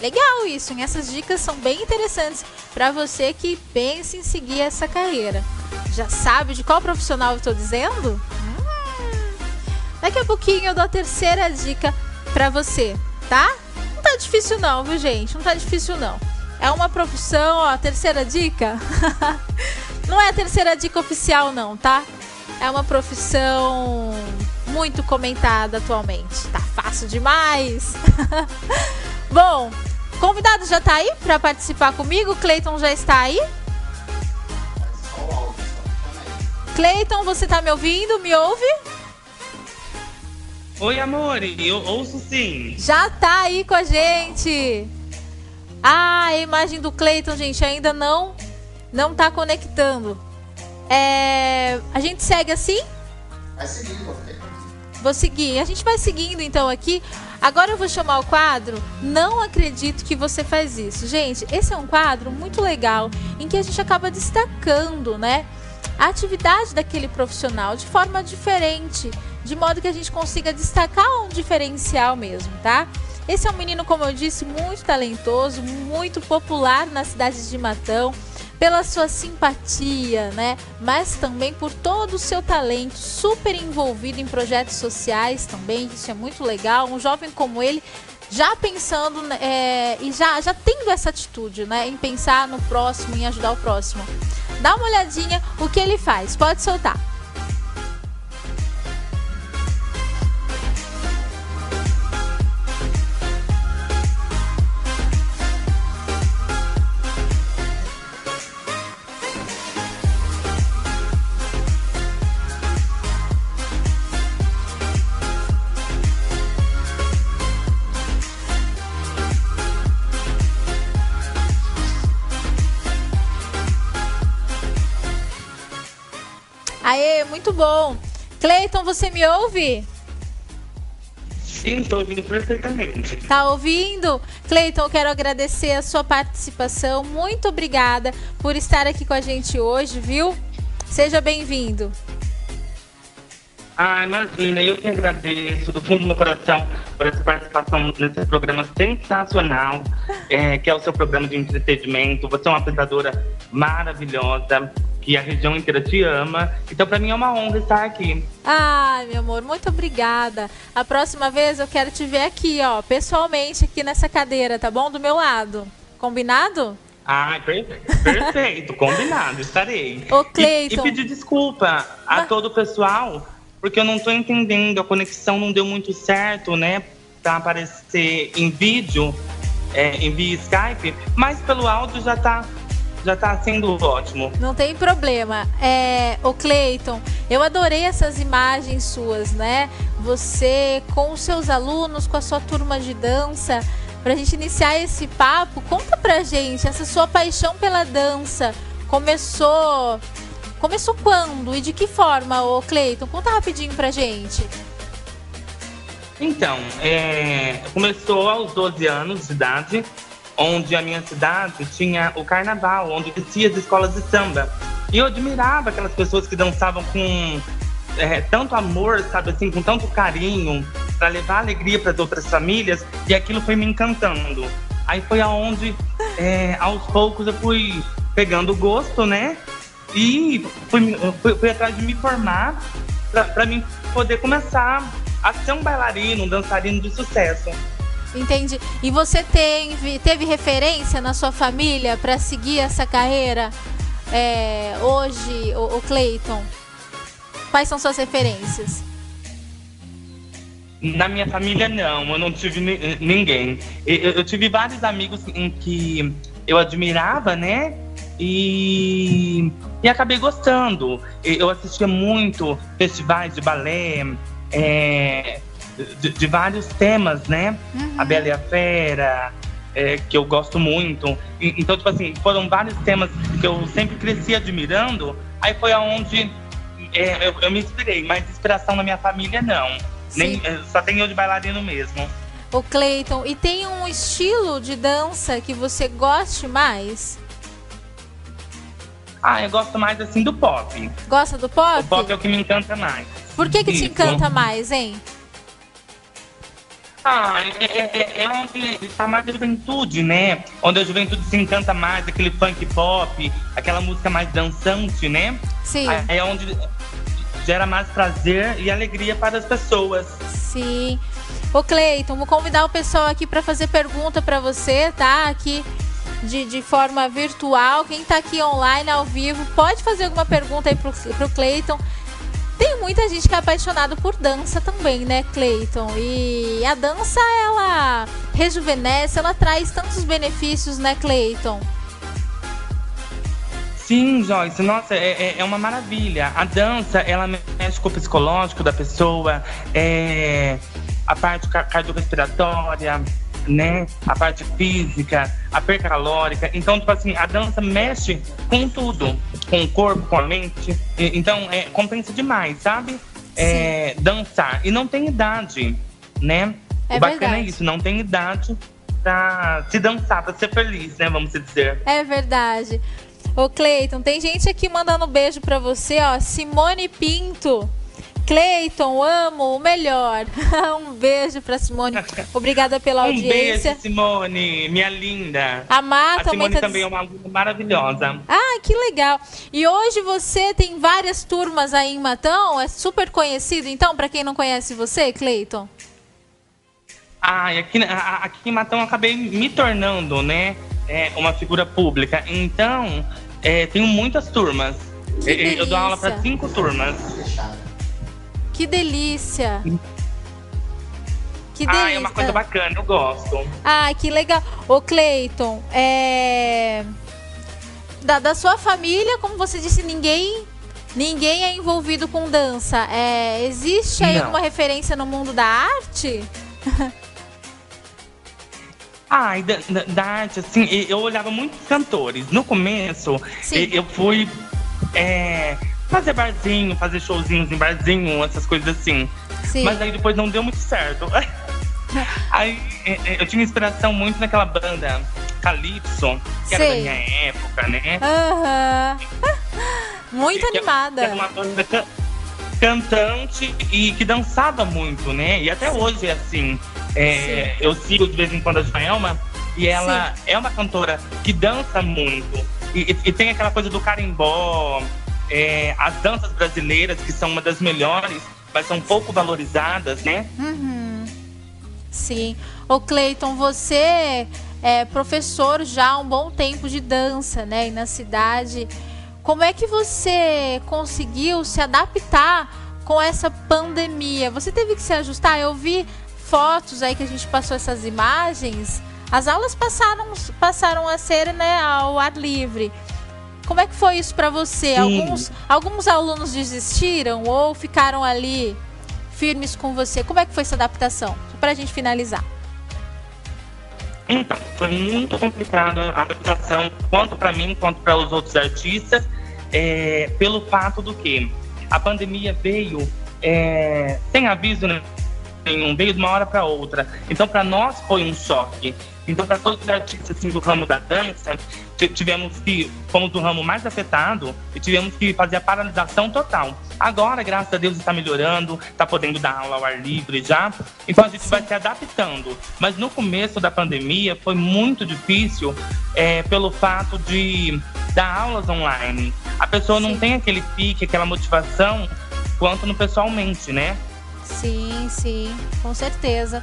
Speaker 1: Legal isso, hein? Essas dicas são bem interessantes para você que pensa em seguir essa carreira. Já sabe de qual profissional eu estou dizendo? Hum. Daqui a pouquinho eu dou a terceira dica para você, tá? Não tá difícil não, viu, gente? Não tá difícil não. É uma profissão, ó, terceira dica. não é a terceira dica oficial não, tá? É uma profissão muito comentada atualmente. Tá fácil demais. Bom, convidado já tá aí para participar comigo? Cleiton já está aí? Cleiton, você tá me ouvindo? Me ouve?
Speaker 3: Oi, amor, eu ouço sim.
Speaker 1: Já tá aí com a gente. Ah, a imagem do Cleiton, gente, ainda não não tá conectando. É, a gente segue assim?
Speaker 4: Vai seguindo, ok?
Speaker 1: Vou seguir. A gente vai seguindo então aqui. Agora eu vou chamar o quadro Não Acredito que você faz isso. Gente, esse é um quadro muito legal em que a gente acaba destacando, né? A atividade daquele profissional de forma diferente, de modo que a gente consiga destacar um diferencial mesmo, tá? Esse é um menino, como eu disse, muito talentoso, muito popular na cidade de Matão, pela sua simpatia, né? Mas também por todo o seu talento, super envolvido em projetos sociais também, isso é muito legal. Um jovem como ele, já pensando né, é, e já, já tendo essa atitude, né? Em pensar no próximo, em ajudar o próximo. Dá uma olhadinha o que ele faz, pode soltar. Muito bom. Cleiton, você me ouve?
Speaker 3: Sim, estou ouvindo perfeitamente.
Speaker 1: Tá ouvindo? Cleiton, eu quero agradecer a sua participação. Muito obrigada por estar aqui com a gente hoje, viu? Seja bem-vindo.
Speaker 3: Ah, imagina, eu que agradeço do fundo do meu coração por essa participação nesse programa sensacional, é, que é o seu programa de entretenimento. Você é uma apresentadora maravilhosa, que a região inteira te ama. Então, para mim é uma honra estar aqui.
Speaker 1: Ai, meu amor, muito obrigada. A próxima vez eu quero te ver aqui, ó, pessoalmente, aqui nessa cadeira, tá bom? Do meu lado. Combinado?
Speaker 3: Ah, perfeito, perfeito combinado, estarei.
Speaker 1: Ô, Cleiton.
Speaker 3: E, e pedir desculpa a
Speaker 1: Mas-
Speaker 3: todo o pessoal, porque eu não tô entendendo, a conexão não deu muito certo, né? Pra aparecer em vídeo, é, em via Skype, mas pelo áudio já tá, já tá sendo ótimo.
Speaker 1: Não tem problema. É, o Cleiton, eu adorei essas imagens suas, né? Você com os seus alunos, com a sua turma de dança. Pra gente iniciar esse papo, conta pra gente essa sua paixão pela dança. Começou. Começou quando e de que forma, ô Cleiton? Conta rapidinho pra gente.
Speaker 3: Então, é, começou aos 12 anos de idade, onde a minha cidade tinha o carnaval, onde existia as escolas de samba. E eu admirava aquelas pessoas que dançavam com é, tanto amor, sabe assim, com tanto carinho, para levar alegria para as outras famílias, e aquilo foi me encantando. Aí foi aonde, é, aos poucos, eu fui pegando gosto, né? E fui, fui, fui atrás de me formar para mim poder começar a ser um bailarino, um dançarino de sucesso.
Speaker 1: Entendi. E você tem, teve referência na sua família para seguir essa carreira é, hoje, o, o? Quais são suas referências?
Speaker 3: Na minha família, não, eu não tive ni- ninguém. Eu, eu tive vários amigos em que eu admirava, né? E, e acabei gostando. Eu assistia muito festivais de balé, é, de, de vários temas, né? A Bela e a Fera, é, que eu gosto muito. E- Então, tipo assim, foram vários temas que eu sempre cresci admirando. Aí foi aonde é, eu, eu me inspirei, mas inspiração na minha família, não. Nem,
Speaker 1: Sim.
Speaker 3: é, só tem eu de bailarino mesmo.
Speaker 1: O Cleiton, e tem um estilo de dança que você goste mais?
Speaker 3: Ah, eu gosto mais assim do pop.
Speaker 1: Gosta do pop?
Speaker 3: O pop é o que me encanta mais.
Speaker 1: Por que que te encanta mais, hein?
Speaker 3: Ah, é, é, é onde está mais a juventude, né? Onde a juventude se encanta mais, aquele funk pop, aquela música mais dançante, né?
Speaker 1: Sim,
Speaker 3: É onde gera mais prazer e alegria para as pessoas.
Speaker 1: sim. Ô Cleiton, vou convidar o pessoal aqui para fazer pergunta para você, tá? Aqui de, de forma virtual. Quem tá aqui online, ao vivo, pode fazer alguma pergunta aí pro, pro Cleiton. Tem muita gente que é apaixonado por dança também, né, Cleiton? E a dança, ela rejuvenesce, ela traz tantos benefícios, né, Cleiton?
Speaker 3: Sim, Joyce, nossa, é, é- é uma maravilha. A dança, ela mexe com o psicológico da pessoa, é, a parte ca- cardiorrespiratória, né? A parte física, a perca calórica. Então, tipo assim, a dança mexe com tudo, com o corpo, com a mente. Então, é, compensa demais, sabe? É, dançar. E não tem idade, né?
Speaker 1: É
Speaker 3: o bacana
Speaker 1: verdade.
Speaker 3: é isso, não tem idade pra se dançar, pra ser feliz, né? Vamos dizer.
Speaker 1: É verdade. Ô Cleiton, tem gente aqui mandando beijo pra você, ó. Simone Pinto. Cleiton, amo o melhor. um beijo pra Simone. Obrigada pela
Speaker 3: Um
Speaker 1: audiência.
Speaker 3: beijo, Simone, minha linda.
Speaker 1: A Má
Speaker 3: A
Speaker 1: também
Speaker 3: Simone
Speaker 1: tá
Speaker 3: também é uma aluna maravilhosa.
Speaker 1: Ah, que legal. E hoje você tem várias turmas aí em Matão? É super conhecido, então, pra quem não conhece você, Cleiton?
Speaker 3: Ah, aqui, aqui em Matão eu acabei me tornando, né, é, uma figura pública. Então, é, tenho muitas turmas.
Speaker 1: Que
Speaker 3: Eu- eu dou aula para cinco turmas.
Speaker 1: Que delícia. Que delícia.
Speaker 3: Ah, é uma coisa bacana, eu gosto.
Speaker 1: Ah, que legal. Ô, Cleiton, é... Da, da sua família, como você disse, ninguém ninguém é envolvido com dança. É, existe aí
Speaker 3: Não.
Speaker 1: alguma referência no mundo da arte?
Speaker 3: Ah, e da, da- da arte, assim, eu olhava muitos cantores. No começo,
Speaker 1: Sim.
Speaker 3: eu fui é, fazer barzinho, fazer showzinhos em barzinho, essas coisas assim.
Speaker 1: Sim.
Speaker 3: Mas aí depois não deu muito certo. aí é, é, eu tinha inspiração muito naquela banda Calypso, que era da minha época, né?
Speaker 1: Aham. Muito
Speaker 3: Que- que
Speaker 1: animada.
Speaker 3: era uma banda can- cantante e que dançava muito, né? E até hoje é assim. É, eu sigo de vez em quando a Joelma e ela é uma cantora que dança muito. E, e- e tem aquela coisa do carimbó, é, as danças brasileiras, que são uma das melhores, mas são pouco valorizadas, né?
Speaker 1: Uhum. Sim. Ô Cleiton, você é professor já há um bom tempo de dança, né? E na cidade. Como é que você conseguiu se adaptar com essa pandemia? Você teve que se ajustar? Eu vi fotos aí que a gente passou essas imagens. As aulas passaram, passaram a ser né, ao ar livre. Como é que foi isso para você?
Speaker 3: Sim.
Speaker 1: Alguns, alguns alunos desistiram ou ficaram ali firmes com você? Como é que foi essa adaptação? Só pra gente finalizar.
Speaker 3: Então, foi muito complicado a adaptação, quanto para mim, quanto para os outros artistas, é, pelo fato do que a pandemia veio é, sem aviso nenhum, veio de uma hora para outra. Então, para nós foi um choque. Então, para todos os artistas assim, do ramo da dança, ti- tivemos que, fomos do ramo mais afetado e tivemos que fazer a paralisação total. Agora, graças a Deus, está melhorando, está podendo dar aula ao ar livre já. Então, a gente vai se adaptando. Mas no começo da pandemia foi muito difícil é, pelo fato de dar aulas online. A pessoa não
Speaker 1: Sim.
Speaker 3: tem aquele pique, aquela motivação quanto no pessoalmente, né?
Speaker 1: Sim, sim, com certeza.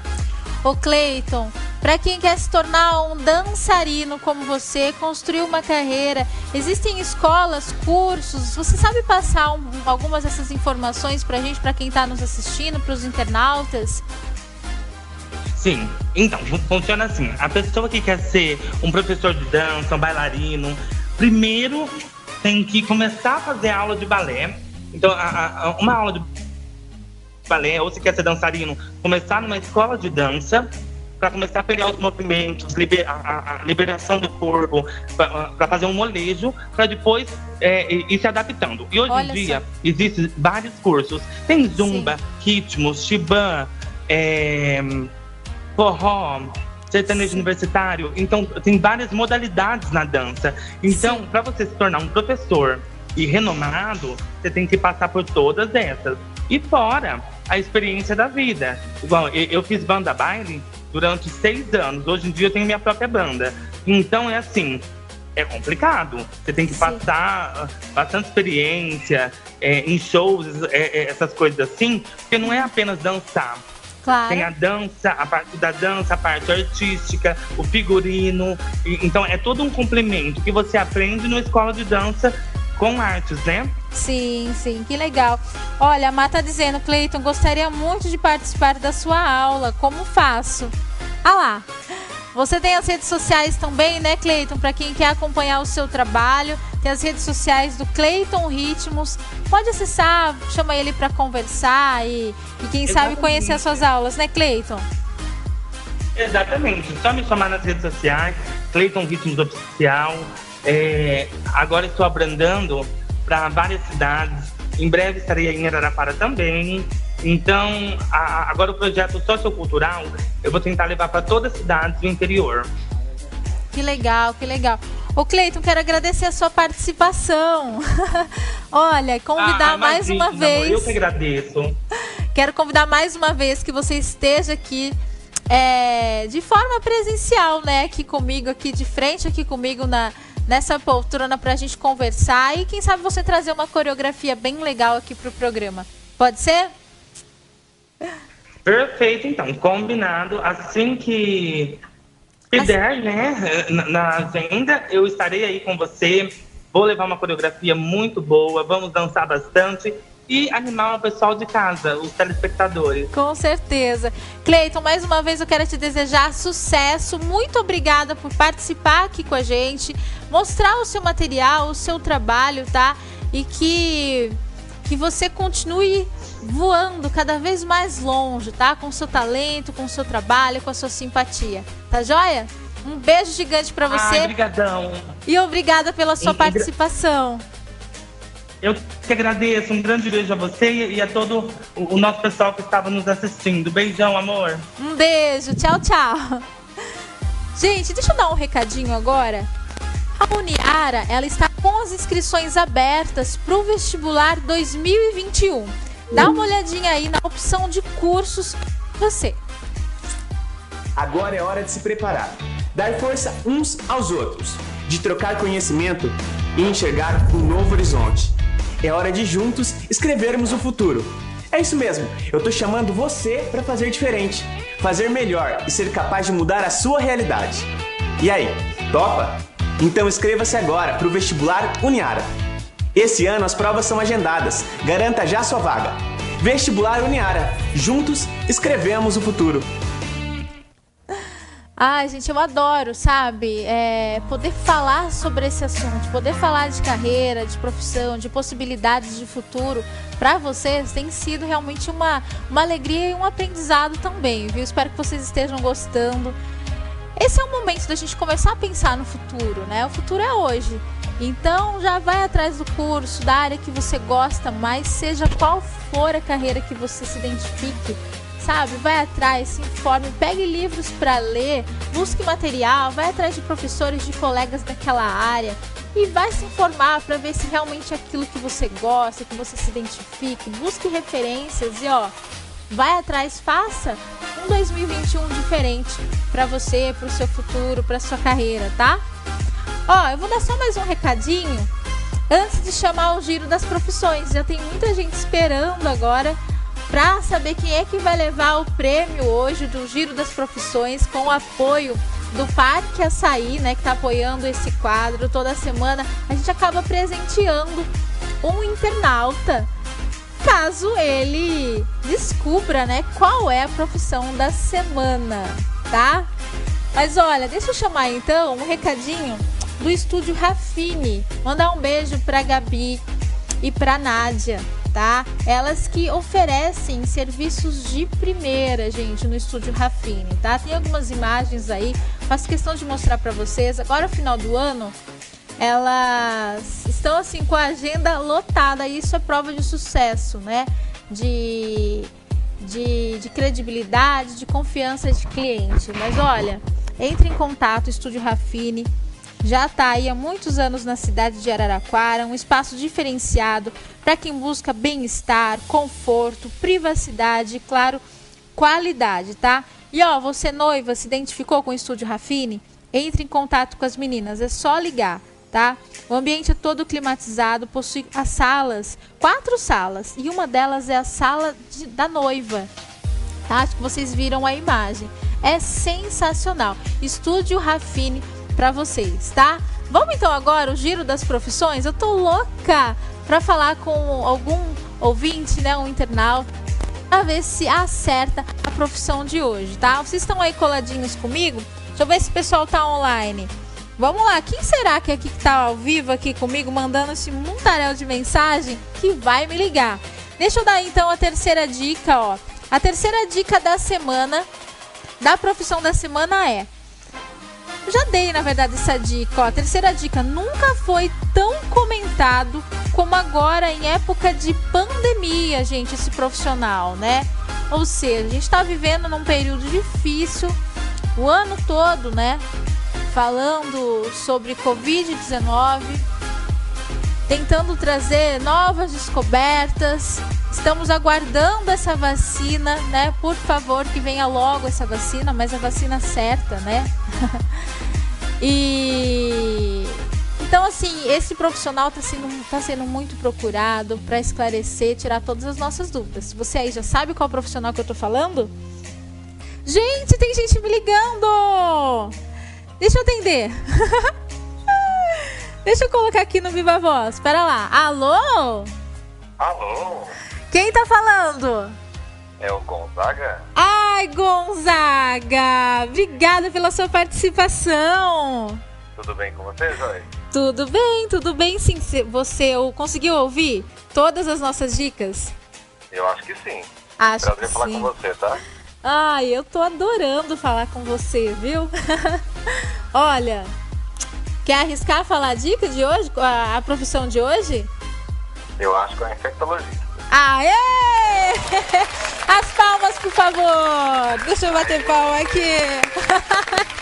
Speaker 1: Ô Cleiton, para quem quer se tornar um dançarino como você, construir uma carreira, existem escolas, cursos, você sabe passar um- algumas dessas informações pra gente, pra quem tá nos assistindo, pros internautas?
Speaker 3: Sim, então, fun- funciona assim. A pessoa que quer ser um professor de dança, um bailarino, primeiro tem que começar a fazer aula de balé. Então, a- a- a- uma aula de balé, ou se quer ser dançarino, começar numa escola de dança, para começar a pegar os movimentos, liber- a, a- liberação do corpo, para fazer um molejo, para depois é, ir se adaptando. E hoje
Speaker 1: Olha
Speaker 3: em dia, existem vários cursos. Tem zumba, ritmos, shiban, é, forró, sertanejo universitário. Então, tem várias modalidades na dança. Então, para você se tornar um professor e renomado, você tem que passar por todas essas. E fora a experiência da vida. Igual, eu, fiz banda baile durante seis anos. Hoje em dia eu tenho minha própria banda. Então, é assim, é complicado. Você tem que
Speaker 1: Sim.
Speaker 3: passar ah, bastante experiência é, em shows, é, é, essas coisas assim, porque não é apenas dançar.
Speaker 1: Claro.
Speaker 3: Tem a dança, a parte da dança, a parte artística, o figurino. E- então é todo um complemento que você aprende numa escola de dança com artes, né?
Speaker 1: Sim, sim, que legal. Olha, a Má tá dizendo, Cleiton, gostaria muito de participar da sua aula. Como faço? Ah lá. Você tem as redes sociais também, né, Cleiton? Para quem quer acompanhar o seu trabalho, tem as redes sociais do Cleiton Ritmos. Pode acessar, chama ele para conversar e, e quem sabe
Speaker 3: Exatamente.
Speaker 1: conhecer as suas aulas, né, Cleiton?
Speaker 3: Exatamente. Só me chamar nas redes sociais, Cleiton Ritmos Oficial. É, agora estou abrandando para várias cidades. Em breve estarei em Araraquara também. Então, a- agora o projeto sociocultural eu vou tentar levar para todas as cidades do interior.
Speaker 1: Que legal, que legal. Ô, Cleiton, quero agradecer a sua participação. Olha, convidar
Speaker 3: Ah,
Speaker 1: mais
Speaker 3: imagina,
Speaker 1: uma vez.
Speaker 3: Eu que agradeço.
Speaker 1: Quero convidar mais uma vez que você esteja aqui é, de forma presencial, né? Aqui comigo, aqui de frente, aqui comigo na, nessa poltrona pra gente conversar e quem sabe você trazer uma coreografia bem legal aqui pro programa. Pode ser?
Speaker 3: Perfeito, então, combinado. Assim que puder, né, na, na agenda, eu estarei aí com você. Vou levar uma coreografia muito boa, vamos dançar bastante e animar o pessoal de casa, os telespectadores.
Speaker 1: Com certeza. Cleiton, mais uma vez eu quero te desejar sucesso. Muito obrigada por participar aqui com a gente, mostrar o seu material, o seu trabalho, tá? E que que você continue voando cada vez mais longe, tá? Com o seu talento, com o seu trabalho, com a sua simpatia. Tá joia? Um beijo gigante pra você
Speaker 3: Ai, brigadão.
Speaker 1: e obrigada pela sua
Speaker 3: E- e
Speaker 1: participação.
Speaker 3: Eu que agradeço, um grande beijo a você e a todo o nosso pessoal que estava nos assistindo. Beijão, amor.
Speaker 1: Um beijo, tchau, tchau. Gente, deixa eu dar um recadinho agora. A Uniara, ela está com as inscrições abertas para o vestibular 2021. Dá uma olhadinha aí na opção de cursos você.
Speaker 5: Agora é hora de se preparar, dar força uns aos outros, de trocar conhecimento e enxergar um novo horizonte. É hora de juntos escrevermos o futuro. É isso mesmo, eu tô chamando você para fazer diferente, fazer melhor e ser capaz de mudar a sua realidade. E aí, topa? Então inscreva-se agora para o vestibular Uniara. Esse ano as provas são agendadas. Garanta já sua vaga. Vestibular Uniara. Juntos escrevemos o futuro.
Speaker 1: Ai, gente, eu adoro, sabe? É, poder falar sobre esse assunto, poder falar de carreira, de profissão, de possibilidades de futuro para vocês tem sido realmente uma, uma alegria e um aprendizado também, viu? Espero que vocês estejam gostando. Esse é o momento da gente começar a pensar no futuro, né? O futuro é hoje. Então já vai atrás do curso, da área que você gosta mais, seja qual for a carreira que você se identifique sabe? Vai atrás, se informe, pegue livros para ler, busque material, vai atrás de professores, de colegas daquela área e vai se informar para ver se realmente é aquilo que você gosta, que você se identifique, busque referências e ó, vai atrás, faça um 2021 diferente para você, para o seu futuro, para sua carreira, tá? Ó, eu vou dar só mais um recadinho antes de chamar o giro das profissões. Já tem muita gente esperando agora para saber quem é que vai levar o prêmio hoje do Giro das Profissões com o apoio do Parque Açaí, né, que está apoiando esse quadro toda semana. A gente acaba presenteando um internauta caso ele descubra, né, qual é a profissão da semana, tá? Mas olha, deixa eu chamar então um recadinho do estúdio Rafine. Mandar um beijo para Gabi e para Nádia tá? Elas que oferecem serviços de primeira, gente, no estúdio Rafine, tá? Tem algumas imagens aí, faço questão de mostrar para vocês. Agora, final do ano, elas estão assim com a agenda lotada, e isso é prova de sucesso, né? De, de, de credibilidade, de confiança de cliente. Mas olha, entre em contato, Estúdio Rafine já está aí há muitos anos na cidade de Araraquara, um espaço diferenciado para quem busca bem-estar, conforto, privacidade e, claro, qualidade, tá? E ó, você noiva, se identificou com o Estúdio Rafine? Entre em contato com as meninas, é só ligar, tá? O ambiente é todo climatizado, possui as salas, quatro salas, e uma delas é a sala de, da noiva, tá? Acho que vocês viram a imagem. É sensacional. Estúdio Rafine para vocês, tá? Vamos então agora o giro das profissões. Eu tô louca para falar com algum ouvinte, né, um internauta, para ver se acerta a profissão de hoje, tá? Vocês estão aí coladinhos comigo? Deixa eu ver se o pessoal tá online. Vamos lá, quem será que é aqui que tá ao vivo aqui comigo, mandando esse montaréu de mensagem que vai me ligar? Deixa eu dar então a terceira dica, ó. A terceira dica da semana, da profissão da semana é já dei, na verdade, essa dica. Ó, a terceira dica: nunca foi tão comentado como agora em época de pandemia, gente, esse profissional, né? Ou seja, a gente está vivendo num período difícil, o ano todo, né? Falando sobre Covid-19, tentando trazer novas descobertas. Estamos aguardando essa vacina, né? Por favor, que venha logo essa vacina, mas a vacina certa, né? e então assim, esse profissional está sendo, tá sendo muito procurado para esclarecer, tirar todas as nossas dúvidas. Você aí já sabe qual profissional que eu estou falando? Gente, tem gente me ligando! Deixa eu atender. Deixa eu colocar aqui no Viva Voz. Espera lá. Alô?
Speaker 6: Alô?
Speaker 1: Quem tá falando?
Speaker 6: É o Gonzaga?
Speaker 1: Ai, Gonzaga! Obrigada pela sua participação.
Speaker 6: Tudo bem com você, Joy?
Speaker 1: Tudo bem, tudo bem sim. Você conseguiu ouvir todas as nossas dicas?
Speaker 6: Eu acho que sim.
Speaker 1: Acho
Speaker 6: Prazer
Speaker 1: que
Speaker 6: falar
Speaker 1: sim.
Speaker 6: com você, tá?
Speaker 1: Ai, eu tô adorando falar com você, viu? Olha, quer arriscar falar a dica de hoje, a, a profissão de hoje?
Speaker 6: Eu acho que é infectologista.
Speaker 1: Aê! As palmas, por favor. Deixa eu bater palma aqui.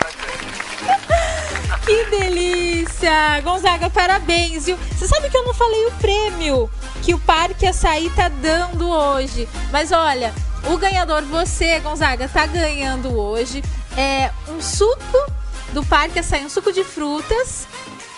Speaker 1: Que delícia! Gonzaga, parabéns, viu? Você sabe que eu não falei o prêmio que o Parque Açaí tá dando hoje. Mas olha, o ganhador, você, Gonzaga, tá ganhando hoje é um suco do Parque Açaí, um suco de frutas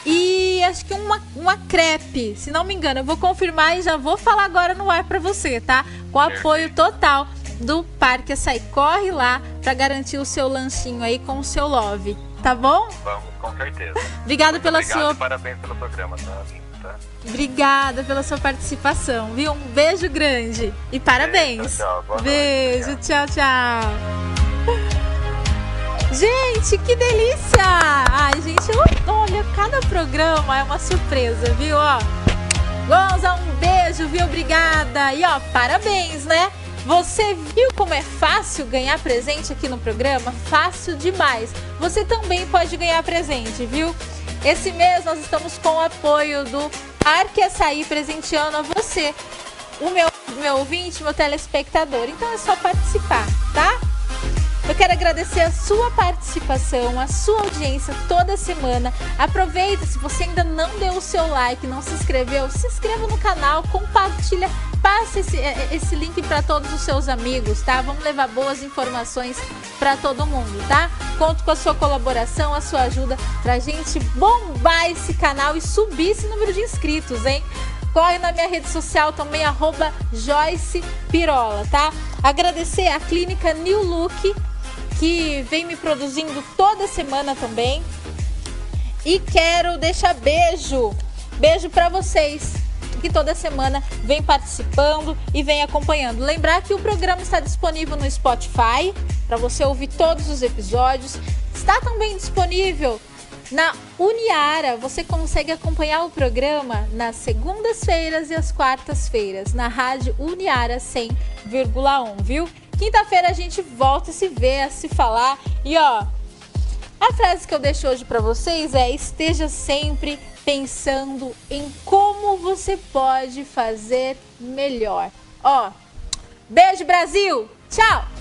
Speaker 1: e acho que uma, uma crepe, se não me engano. Eu vou confirmar e já vou falar agora no ar pra você, tá? Com apoio total do Parque Açaí. Corre lá pra garantir o seu lanchinho aí com o seu love, tá bom?
Speaker 6: Vamos, com certeza.
Speaker 1: Obrigada pela
Speaker 6: Obrigado
Speaker 1: sua
Speaker 6: parabéns pelo programa, tá? tá?
Speaker 1: Obrigada pela sua participação, viu? Um beijo grande e parabéns.
Speaker 6: Tchau, tchau. Noite.
Speaker 1: Beijo, tchau, tchau. Gente, que delícia! Ai, gente, olha, cada programa é uma surpresa, viu? Ó, Gonza, um beijo, viu? Obrigada. E ó, parabéns, né? Você viu como é fácil ganhar presente aqui no programa? Fácil demais. Você também pode ganhar presente, viu? Esse mês nós estamos com o apoio do Arque Açaí presenteando a você, o meu, meu ouvinte, meu telespectador. Então é só participar, tá? Eu quero agradecer a sua participação, a sua audiência toda semana. Aproveita, se você ainda não deu o seu like, não se inscreveu, se inscreva no canal, compartilha, passa esse, eh, esse link para todos os seus amigos, tá? Vamos levar boas informações para todo mundo, tá? Conto com a sua colaboração, a sua ajuda pra gente bombar esse canal e subir esse número de inscritos, hein? Corre na minha rede social também, arroba Joyce Pirola, tá? Agradecer a clínica New Look, que vem me produzindo toda semana também. E quero deixar beijo, beijo pra vocês que toda semana vem participando e vem acompanhando. Lembrar que o programa está disponível no Spotify para você ouvir todos os episódios. Está também disponível na Uniara. Você consegue acompanhar o programa nas segundas-feiras e as quartas-feiras na rádio Uniara 100,1, viu? Quinta-feira a gente volta a se ver, a se falar. E ó, a frase que eu deixo hoje pra vocês é: esteja sempre pensando em como você pode fazer melhor. Ó, beijo Brasil. Tchau.